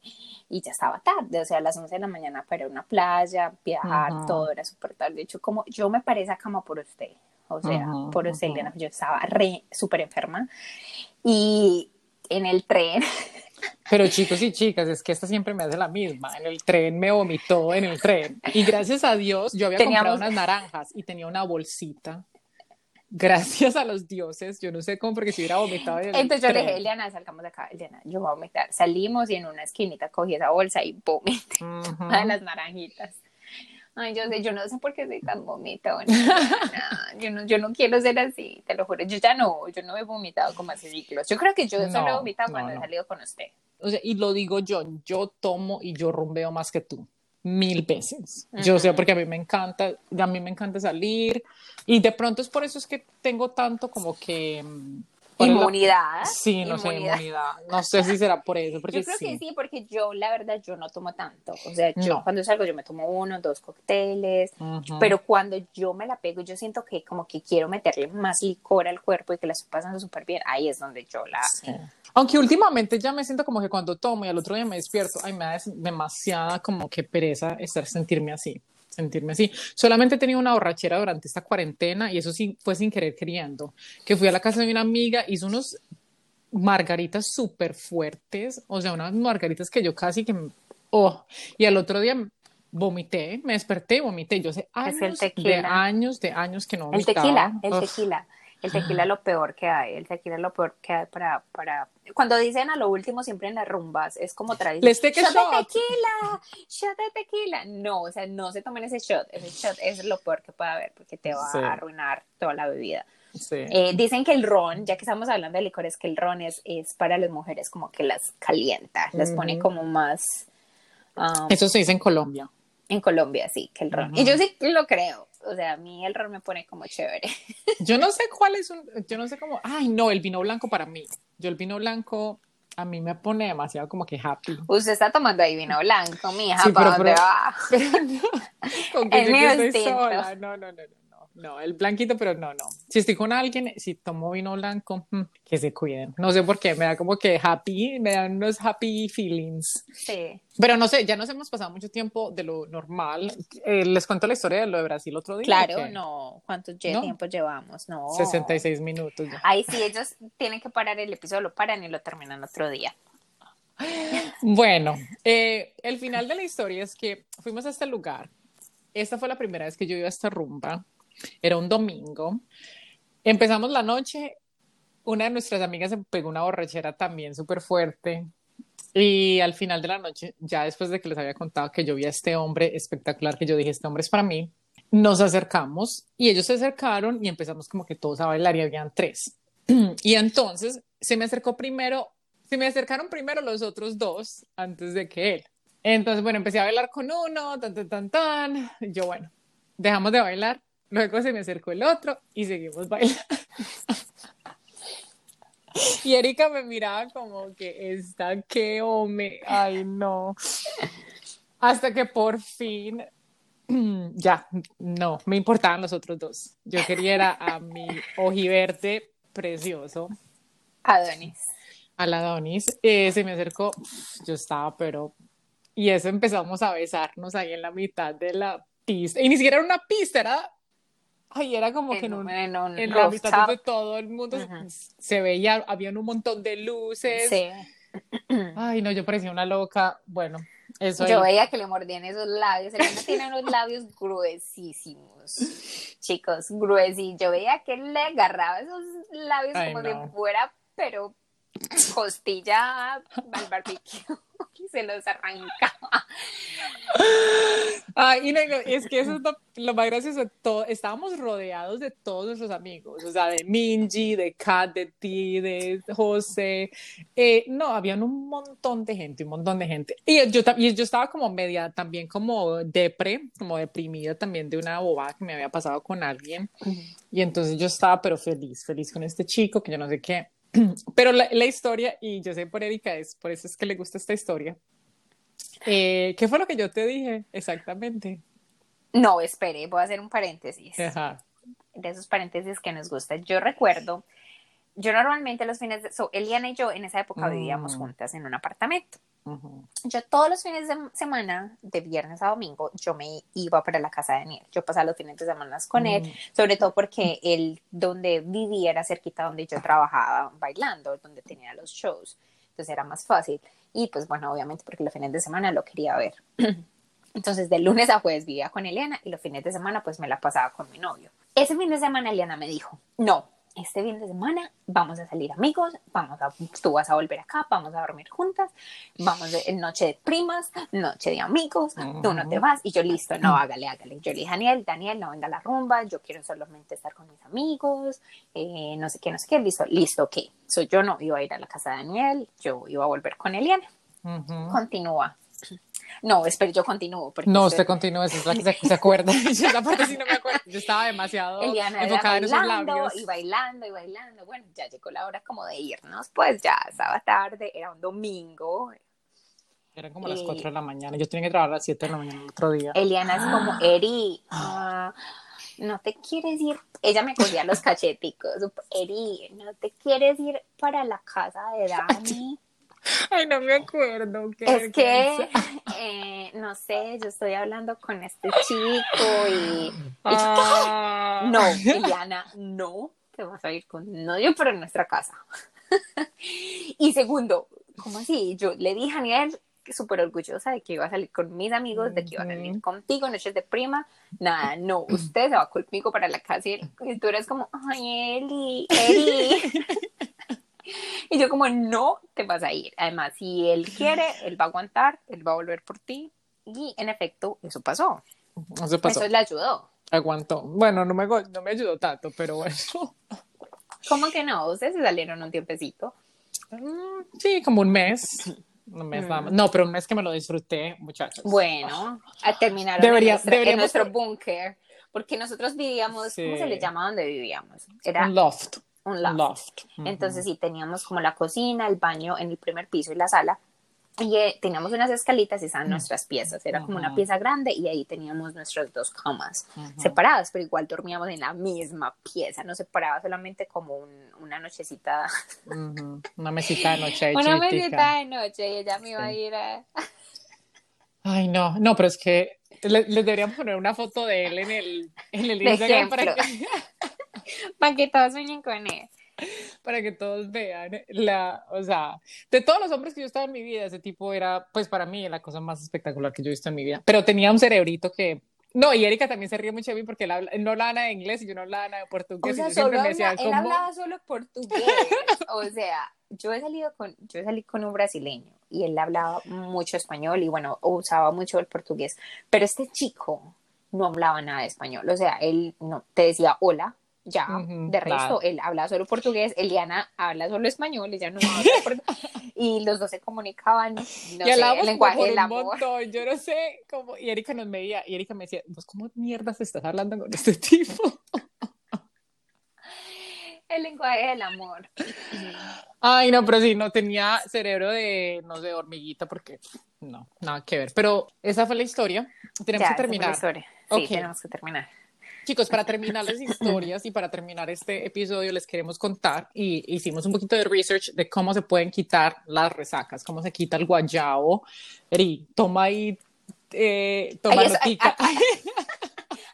Speaker 1: Y ya estaba tarde, o sea, a las 11 de la mañana para una playa, viajar, todo era súper tarde. De hecho, como yo me paré esa cama por usted, o sea, por usted, Eliana, yo estaba re súper enferma. Y en el tren
Speaker 2: Pero chicos y chicas, es que esta siempre me hace la misma. En el tren me vomitó en el tren. Y gracias a Dios, yo había comprado unas naranjas y tenía una bolsita. Gracias a los dioses, yo no sé cómo, porque si hubiera vomitado.
Speaker 1: Entonces yo le dije, Eliana, salgamos de acá, Eliana, yo voy a vomitar. Salimos y en una esquinita cogí esa bolsa y vomité a las naranjitas. Ay, yo sé, yo no sé por qué soy tan vomitona. yo, no, yo no quiero ser así, te lo juro. Yo ya no, yo no he vomitado como hace ciclos. Yo creo que yo solo he vomitado cuando he salido con usted.
Speaker 2: O sea, y lo digo yo, yo tomo y yo rumbeo más que tú mil veces. Yo sé, porque a mí me encanta, a mí me encanta salir y de pronto es por eso es que tengo tanto como que
Speaker 1: Inmunidad.
Speaker 2: Sí, no sé, inmunidad. No sé si será por eso. Porque
Speaker 1: yo creo que sí, porque yo, la verdad, yo no tomo tanto. O sea, yo cuando salgo, yo me tomo uno, dos cócteles, pero cuando yo me la pego, yo siento que como que quiero meterle más licor al cuerpo y que la estoy pasando súper bien. Ahí es donde yo la.
Speaker 2: Aunque últimamente ya me siento como que cuando tomo y al otro día me despierto, ay, me da demasiada como que pereza estar sentirme así sentirme así. Solamente he tenido una borrachera durante esta cuarentena y eso sí fue sin querer queriendo. Que fui a la casa de una amiga, hizo unos margaritas súper fuertes, o sea, unas margaritas que yo casi que, oh, y al otro día vomité, me desperté vomité. Yo sé años de años, de años que no
Speaker 1: vomitaba. El tequila, el tequila. El tequila es lo peor que hay, el tequila es lo peor que hay para, para... Cuando dicen a lo último siempre en las rumbas, es como tradición.
Speaker 2: Les take shot,
Speaker 1: de tequila, shot de tequila. No, o sea, no se tomen ese shot, ese shot es lo peor que puede haber porque te va a arruinar toda la bebida. Eh, dicen que el ron, ya que estamos hablando de licores, que el ron es, es para las mujeres como que las calienta, las pone como más...
Speaker 2: Um, Eso se dice en Colombia.
Speaker 1: En Colombia, sí, que el ron. Y yo sí lo creo o sea, a mí el ron me pone como chévere.
Speaker 2: Yo no sé cuál es un, yo no sé cómo, ay no, el vino blanco para mí. Yo el vino blanco a mí me pone demasiado como que happy.
Speaker 1: Usted está tomando ahí vino blanco, mija, ¿para dónde va?
Speaker 2: con que yo estoy sola. No, no, no, no. No, el blanquito, pero no, no. Si estoy con alguien, si tomo vino blanco, mm, que se cuiden. No sé por qué, me da como que happy, me dan unos happy feelings.
Speaker 1: Sí.
Speaker 2: Pero no sé, ya nos hemos pasado mucho tiempo de lo normal. Eh, les cuento la historia de lo de Brasil otro día.
Speaker 1: Claro, no. ¿Cuánto tiempo llevamos? No.
Speaker 2: 66 minutos. Ya.
Speaker 1: Ahí sí, ellos tienen que parar el episodio, lo paran y lo terminan otro día.
Speaker 2: Bueno, eh, el final de la historia es que fuimos a este lugar. Esta fue la primera vez que yo iba a esta rumba. Era un domingo. Empezamos la noche. Una de nuestras amigas se pegó una borrachera también súper fuerte. Y al final de la noche, ya después de que les había contado que yo vi a este hombre espectacular, que yo dije, este hombre es para mí, nos acercamos y ellos se acercaron y empezamos como que todos a bailar y habían tres. Y entonces se me acercó primero se me acercaron primero los otros dos antes de que él. Entonces, bueno, empecé a bailar con uno, tan, tan, tan, tan. yo, bueno, dejamos de bailar. Luego se me acercó el otro y seguimos bailando. Y Erika me miraba como que está que me, ay no. Hasta que por fin, ya, no, me importaban los otros dos. Yo quería era a mi ojiverde precioso.
Speaker 1: Adonis
Speaker 2: a la Donis, eh, se me acercó, yo estaba, pero, y eso empezamos a besarnos ahí en la mitad de la pista, y ni siquiera era una pista, era, ay, era como que en, un, en, la mitad de todo el mundo se veía, había un montón de luces,
Speaker 1: sí.
Speaker 2: ay, no, yo parecía una loca, bueno, eso
Speaker 1: Yo veía que le mordían esos labios. Elena tiene unos labios gruesísimos, chicos, gruesísimos. Yo veía que él le agarraba esos labios como si fuera, pero costilla al barbecue y se los arrancaba.
Speaker 2: Ay, y es que eso es lo, más gracioso de todo. Estábamos rodeados de todos nuestros amigos, o sea, de Minji, de Kat, de ti, de José. Eh, no, habían un montón de gente, un montón de gente. Y yo, y yo estaba como media también como depre, como deprimida también de una bobada que me había pasado con alguien. Y entonces yo estaba, pero feliz, feliz con este chico, que yo no sé qué. Pero la, historia, y yo sé por Erika, es por eso es que le gusta esta historia. Eh, ¿Qué fue lo que yo te dije exactamente?
Speaker 1: No, espere, voy a hacer un paréntesis. De esos paréntesis que nos gusta. Yo recuerdo, yo normalmente los fines de... So, Eliana y yo en esa época vivíamos mm. juntas en un apartamento. Yo todos los fines de semana, de viernes a domingo, yo me iba para la casa de Daniel. Yo pasaba los fines de semana con él, mm. sobre todo porque él, donde vivía, era cerquita donde yo trabajaba bailando, donde tenía los shows. Entonces era más fácil. Y pues bueno, obviamente porque los fines de semana lo quería ver. Entonces de lunes a jueves vivía con Eliana y los fines de semana pues me la pasaba con mi novio. Ese fin de semana Eliana me dijo, no, este fin de semana vamos a salir amigos, vamos a, tú vas a volver acá, vamos a dormir juntas, vamos de noche de primas, noche de amigos, tú no te vas y yo listo, no, hágale, hágale. Yo le dije, Daniel, Daniel, no venga a la rumba, yo quiero solamente estar con mis amigos, eh, no sé qué, no sé qué, listo, listo, ok. So, yo no iba a ir a la casa de Daniel, yo iba a volver con Eliana. Continúa. No, espero, yo continúo.
Speaker 2: no, usted, continúa, esa es la que se, acuerda. yo esa parte sí no me acuerdo. Yo estaba demasiado enfocada en esos labios.
Speaker 1: Y bailando, y bailando. Bueno, ya llegó la hora como de irnos, pues ya estaba tarde, era un domingo.
Speaker 2: Eran como las 4 de la mañana, yo tenía que trabajar a las 7 de la mañana el otro día.
Speaker 1: Eliana es como, Eri, ah, no te quieres ir, ella me cogía los cacheticos, Eri, no te quieres ir para la casa de Dani.
Speaker 2: Ay, no me acuerdo.
Speaker 1: es que, eh, no sé, yo estoy hablando con este chico y... Ah. no, Eliana, no, te vas a ir con novio, pero en nuestra casa. y segundo, ¿cómo así? Yo le dije a Daniel súper orgullosa de que iba a salir con mis amigos, de que iba a salir contigo, noches de prima, nada, no, usted se va conmigo para la casa y tú eres como, ay, Eli, Eli. Y yo como, no te vas a ir. Además, si él quiere, él va a aguantar, él va a volver por ti. Y en efecto, eso pasó.
Speaker 2: Eso, pasó.
Speaker 1: eso le ayudó.
Speaker 2: Aguantó. Bueno, no me, no me ayudó tanto, pero bueno.
Speaker 1: ¿Cómo que no? ¿Ustedes se salieron un tiempecito?
Speaker 2: Mm, sí, como un mes. Un mes nada más. Mm. No, pero un mes que me lo disfruté, muchachos.
Speaker 1: Bueno, a terminar Debería, en, nuestro búnker. Porque nosotros vivíamos, ¿cómo se le llama donde vivíamos?
Speaker 2: Era un loft
Speaker 1: un loft. Entonces sí, teníamos como la cocina, el baño en el primer piso y la sala y eh, teníamos unas escalitas y estaban nuestras piezas. Era como una pieza grande y ahí teníamos nuestras dos camas separadas, pero igual dormíamos en la misma pieza. No separaba solamente como una nochecita.
Speaker 2: Una mesita de noche.
Speaker 1: una mesita de noche y ella me iba a ir a...
Speaker 2: Ay, no, no, pero es que les deberíamos poner una foto de él en el, en el Instagram para que...
Speaker 1: para que todos sueñen con él
Speaker 2: para que todos vean la, o sea, de todos los hombres que yo estaba en mi vida, ese tipo era, pues para mí, la cosa más espectacular que yo he visto en mi vida. Pero tenía un cerebrito que, no, y Erika también se ríe mucho de mí porque él, no hablaba nada de inglés y yo no hablaba nada de portugués.
Speaker 1: O sea, él hablaba solo portugués. o sea, yo he salido con, yo salido con un brasileño y él hablaba mucho español y bueno, usaba mucho el portugués. Pero este chico no hablaba nada de español. O sea, él no, te decía hola, ya, de resto, él habla solo portugués, Eliana habla solo español, ella no habla portugués, y los dos se comunicaban, no y sé, el lenguaje del amor.
Speaker 2: Montón, yo no sé cómo, y Erika nos veía, y Erika me decía, ¿vos cómo mierdas estás hablando con este tipo?
Speaker 1: el lenguaje del amor.
Speaker 2: Ay, no, pero sí, no tenía cerebro de, no sé, hormiguita, porque no, nada que ver. Pero esa fue la historia. Tenemos que terminar.
Speaker 1: Sí, tenemos que terminar.
Speaker 2: Chicos, para terminar las historias y para terminar este episodio les queremos contar y hicimos un poquito de research de cómo se pueden quitar las resacas, cómo se quita el guayabo. Eri, toma ahí, eh, toma
Speaker 1: acá,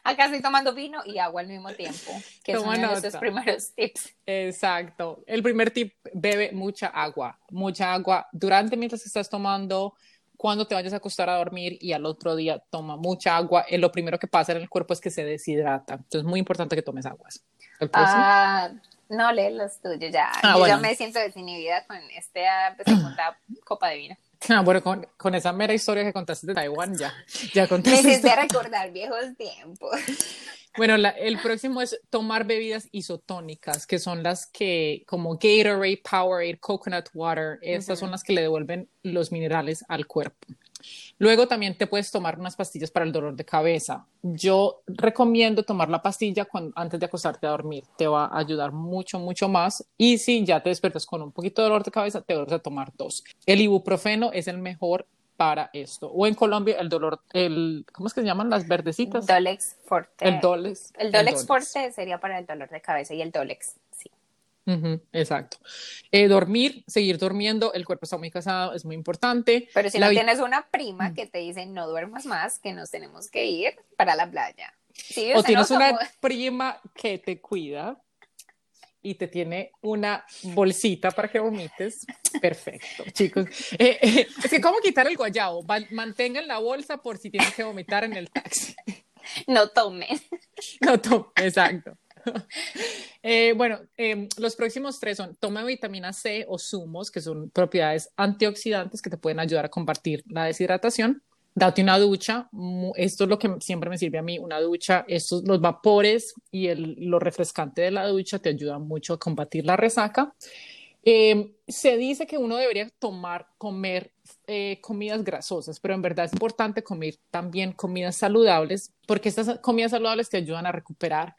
Speaker 1: acá, estoy tomando vino y agua al mismo tiempo, que son uno de primeros tips.
Speaker 2: Exacto. El primer tip, bebe mucha agua, mucha agua durante mientras estás tomando cuando te vayas a acostar a dormir y al otro día toma mucha agua, eh, lo primero que pasa en el cuerpo es que se deshidrata. Entonces es muy importante que tomes aguas.
Speaker 1: Ah, no, lee los tuyos ya. Ah, yo ya me siento desinhibida con esta segunda copa de vino.
Speaker 2: Ah, bueno, con, con, esa mera historia que contaste de Taiwán, ya, ya contaste.
Speaker 1: Me hiciste recordar viejos tiempos.
Speaker 2: Bueno, el próximo es tomar bebidas isotónicas, que son las que, como Gatorade, Powerade, Coconut Water, esas son las que le devuelven los minerales al cuerpo. Luego también te puedes tomar unas pastillas para el dolor de cabeza. Yo recomiendo tomar la pastilla antes de acostarte a dormir. Te va a ayudar mucho, mucho más. Y si ya te despiertas con un poquito de dolor de cabeza, te vuelves a tomar dos. El ibuprofeno es el mejor para esto. O en Colombia el dolor, el, ¿cómo es que se llaman las verdecitas?
Speaker 1: Dolex Forte.
Speaker 2: El Dolex.
Speaker 1: El Dolex, Forte sería para el dolor de cabeza y el Dolex, sí.
Speaker 2: Exacto. Eh, dormir, seguir durmiendo, el cuerpo está muy cansado, es muy importante.
Speaker 1: Pero si no tienes una prima que te dice no duermas más, que nos tenemos que ir para la playa.
Speaker 2: o tienes una prima que te cuida, y te tiene una bolsita para que vomites, perfecto, chicos. Eh, eh, es que, ¿cómo quitar el guayabo? mantengan la bolsa por si tienes que vomitar en el taxi.
Speaker 1: No tomen.
Speaker 2: No tomen, exacto. Eh, bueno, em, los próximos tres son toma vitamina C o zumos, que son propiedades antioxidantes que te pueden ayudar a combatir la deshidratación date una ducha, esto es lo que siempre me sirve a mí, una ducha, estos, los vapores y el, lo refrescante de la ducha te ayudan mucho a combatir la resaca. Em, se dice que uno debería tomar, comer eh, comidas grasosas, pero en verdad es importante comer también comidas saludables, porque estas comidas saludables te ayudan a recuperar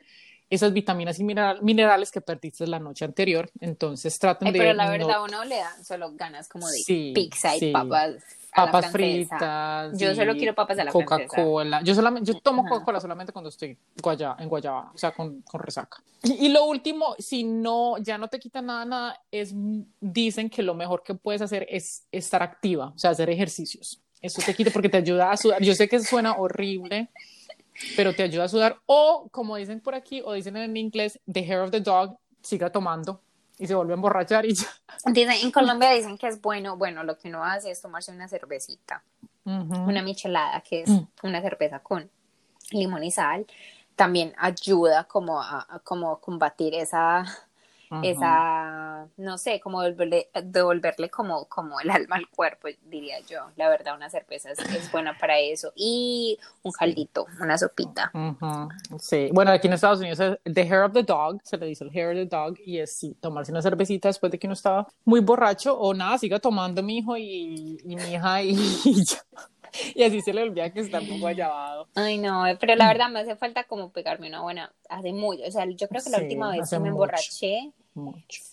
Speaker 2: esas vitaminas y minerales que perdiste la noche anterior. Entonces traten de...
Speaker 1: Pero la verdad uno le da solo ganas como de pizza y papas
Speaker 2: papas fritas.
Speaker 1: Yo solo quiero papas a la
Speaker 2: Coca-Cola. Yo, solamente, yo tomo Coca-Cola solamente cuando estoy guaya, en Guayaba, o sea, con, con resaca. Y, lo último, si no, ya no te quita nada, nada, es, dicen que lo mejor que puedes hacer es estar activa, o sea, hacer ejercicios. Eso te quita porque te ayuda a sudar. Yo sé que suena horrible, pero te ayuda a sudar. O, como dicen por aquí, o dicen en inglés, the hair of the dog, siga tomando y se vuelve a emborrachar y ya.
Speaker 1: en Colombia dicen que es bueno, bueno, lo que uno hace es tomarse una cervecita, una michelada, que es mm. una cerveza con limón y sal, también ayuda como a como combatir esa esa, no sé, como devolverle, devolverle como, como el alma al cuerpo, diría yo. La verdad, una cerveza es, buena para eso. Y un caldito, una sopita.
Speaker 2: Sí, bueno, aquí en Estados Unidos es the hair of the dog, se le dice el hair of the dog, y es sí, tomarse una cervecita después de que uno estaba muy borracho, o nada, siga tomando mi hijo y, mi hija y, y así se le olvida que está un poco allavado.
Speaker 1: Ay, no, pero la verdad me hace falta como pegarme una buena, hace mucho, o sea, yo creo que la última vez que me emborraché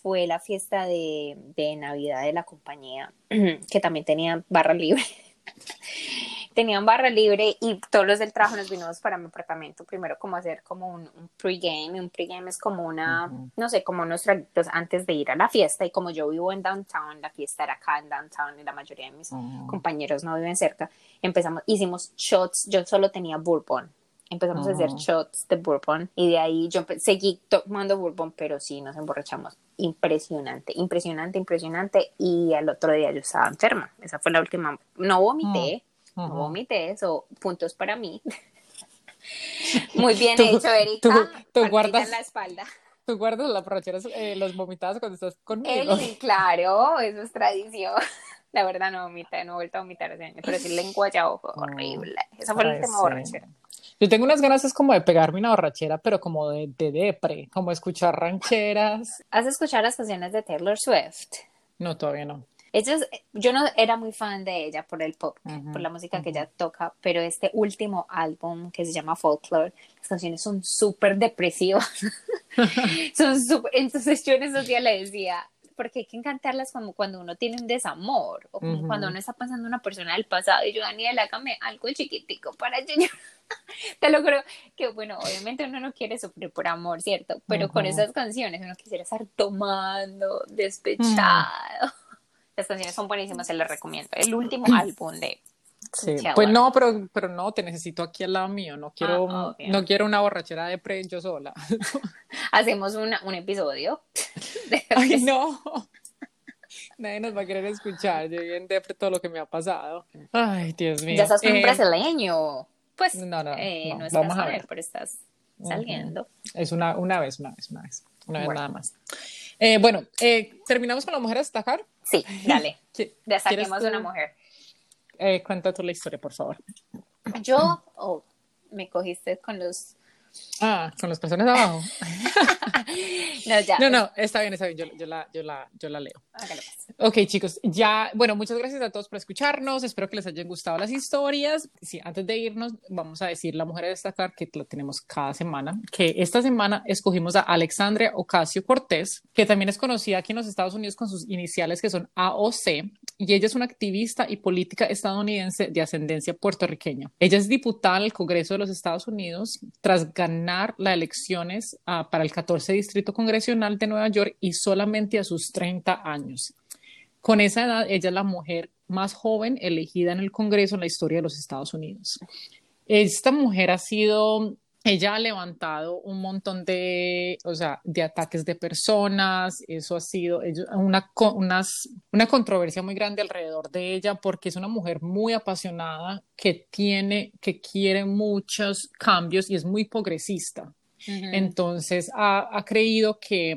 Speaker 1: fue la fiesta de, de Navidad de la compañía, que también tenía barra libre. tenían barra libre y todos los del trabajo nos vinimos para mi apartamento primero como hacer como un, un pregame, un pregame es como una, no sé, como unos traguitos antes de ir a la fiesta. Y como yo vivo en downtown, la fiesta era acá en downtown y la mayoría de mis compañeros no viven cerca, empezamos, hicimos shots, yo solo tenía bourbon, empezamos a hacer shots de bourbon y de ahí yo seguí tomando bourbon, pero sí nos emborrachamos. Impresionante, impresionante, impresionante. Y al otro día yo estaba enferma. Esa fue la última. No vomité, no vomité, eso puntos para mí. Muy bien hecho, Erika.
Speaker 2: Tú, guardas
Speaker 1: en la espalda.
Speaker 2: Tú guardas las borracheras, eh, los vomitados cuando estás conmigo.
Speaker 1: claro, eso es tradición. La verdad no vomité, no he vuelto a vomitar ese año, pero sí lengua ya ojo, horrible. Esa fue la última borrachera.
Speaker 2: Yo tengo unas ganas es como de pegarme una borrachera, pero como de, de depre, como escuchar rancheras.
Speaker 1: ¿Has escuchado las canciones de Taylor Swift?
Speaker 2: No, todavía no
Speaker 1: yo no era muy fan de ella por el pop, por la música que ella toca, pero este último álbum que se llama Folklore, las canciones son súper depresivas. son super, entonces yo en esos días le decía, porque hay que cantarlas como cuando uno tiene un desamor o como cuando uno está pasando una persona del pasado y yo, Daniela, hágame algo chiquitico para yo. Te lo creo que, bueno, obviamente uno no quiere sufrir por amor, ¿cierto? Pero con esas canciones uno quisiera estar tomando, despechado. Las canciones son buenísimas, se las recomiendo. El último álbum de
Speaker 2: Sí, pues no, pero, pero no, te necesito aquí al lado mío, no quiero, ah, no quiero una borrachera de pre yo sola.
Speaker 1: Hacemos una, un episodio.
Speaker 2: Ay, no. Nadie nos va a querer escuchar, yo bien de todo lo que me ha pasado. Ay, Dios mío.
Speaker 1: Ya estás con un eh, brasileño. Pues no, no, eh, no, vamos a ver, pero estás saliendo.
Speaker 2: Es una, una vez, una vez, una vez, una vez nada más. Eh, bueno, eh, ¿terminamos con la mujer a destacar?
Speaker 1: Sí, dale. Destaquemos una mujer.
Speaker 2: Eh, cuenta la historia, por favor.
Speaker 1: Yo, oh, me cogiste con los
Speaker 2: Ah, con las personas abajo.
Speaker 1: no, ya.
Speaker 2: No, no, está bien, está bien. Yo, yo, la, yo, la, yo la leo. Ok, chicos, ya, bueno, muchas gracias a todos por escucharnos. Espero que les hayan gustado las historias. Sí, antes de irnos, vamos a decir la mujer a destacar que la tenemos cada semana. Que esta semana escogimos a Alexandria Ocasio Cortés, que también es conocida aquí en los Estados Unidos con sus iniciales que son AOC. Y ella es una activista y política estadounidense de ascendencia puertorriqueña. Ella es diputada en el Congreso de los Estados Unidos tras ganar las elecciones uh, para el 14 Distrito Congresional de Nueva York y solamente a sus 30 años. Con esa edad, ella es la mujer más joven elegida en el Congreso en la historia de los Estados Unidos. Esta mujer ha sido ella ha levantado un montón de, o sea, de ataques de personas, eso ha sido una, una controversia muy grande alrededor de ella porque es una mujer muy apasionada que tiene, que quiere muchos cambios y es muy progresista. Entonces ha, ha creído que,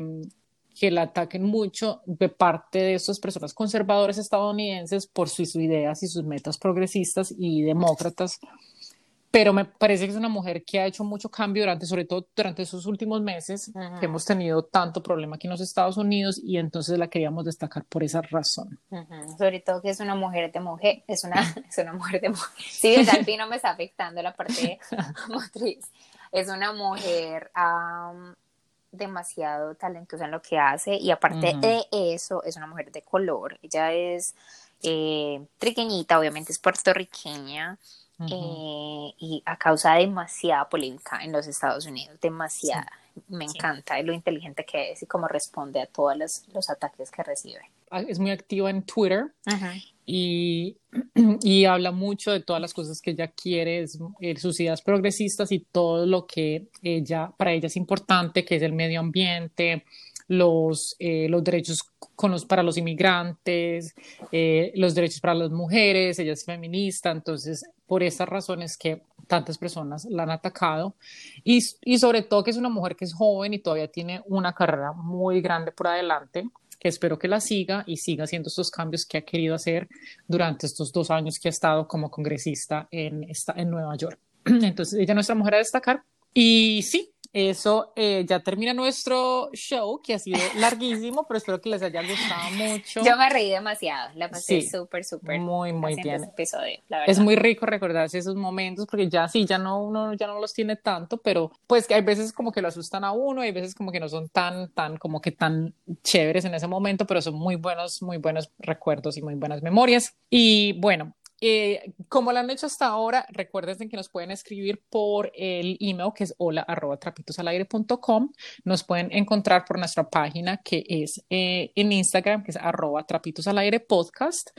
Speaker 2: que la ataquen mucho de parte de estas personas conservadores estadounidenses por sus ideas y sus metas progresistas y demócratas pero me parece que es una mujer que ha hecho mucho cambio durante, sobre todo durante esos últimos meses, que hemos tenido tanto problema aquí en los Estados Unidos y entonces la queríamos destacar por esa razón.
Speaker 1: Sobre todo que es una mujer de mujer, es una, es una mujer de mujer. Sí, desde al fin no me está afectando la parte motriz. Es una mujer demasiado talentosa en lo que hace y aparte de eso, es una mujer de color. Ella es eh, triqueñita, obviamente es puertorriqueña. Eh, y a causa de demasiada polémica en los Estados Unidos, demasiada. Me encanta lo inteligente que es y cómo responde a todos los, los ataques que recibe.
Speaker 2: Ah, es muy activa en Twitter y, y, habla mucho de todas las cosas que ella quiere, eh, sus ideas progresistas y todo lo que ella, para ella es importante, que es el medio ambiente, los, eh, los derechos con los, para los inmigrantes, los derechos para las mujeres, ella es feminista, entonces por esas razones que tantas personas la han atacado y, y, sobre todo que es una mujer que es joven y todavía tiene una carrera muy grande por adelante que espero que la siga y siga haciendo estos cambios que ha querido hacer durante estos dos años que ha estado como congresista en, esta, en Nueva York. Entonces, ella es nuestra mujer a destacar. Y sí, eso eh, ya termina nuestro show, que ha sido larguísimo, pero espero que les haya gustado mucho.
Speaker 1: Yo me reí demasiado, la pasé súper, súper.
Speaker 2: Muy, muy bien.
Speaker 1: episodio,
Speaker 2: Es muy rico recordarse esos momentos, porque ya sí, ya no, uno ya no los tiene tanto, pero pues que hay veces como que lo asustan a uno, hay veces como que no son tan, tan, como que tan chéveres en ese momento, pero son muy buenos, muy buenos recuerdos y muy buenas memorias. Y bueno, eh, como lo han hecho hasta ahora, recuerden que nos pueden escribir por el email que es hola arroba trapitusalaire.com. Nos pueden encontrar por nuestra página que es eh, en Instagram, que es arroba trapitusalaire podcast.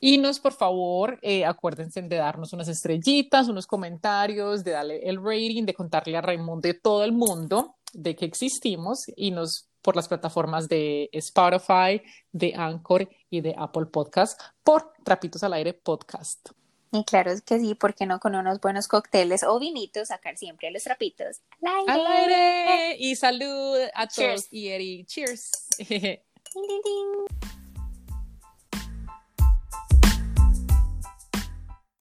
Speaker 2: Y nos, por favor, eh, acuérdense de darnos unas estrellitas, unos comentarios, de darle el rating, de contarle a Raimundo de todo el mundo de que existimos y nos por las plataformas de Spotify, de Anchor y de Apple Podcast por Trapitos al Aire Podcast.
Speaker 1: Y claro es que sí, porque no con unos buenos cócteles o vinitos sacar siempre los trapitos
Speaker 2: al aire. Y salud a todos y Eri. Cheers.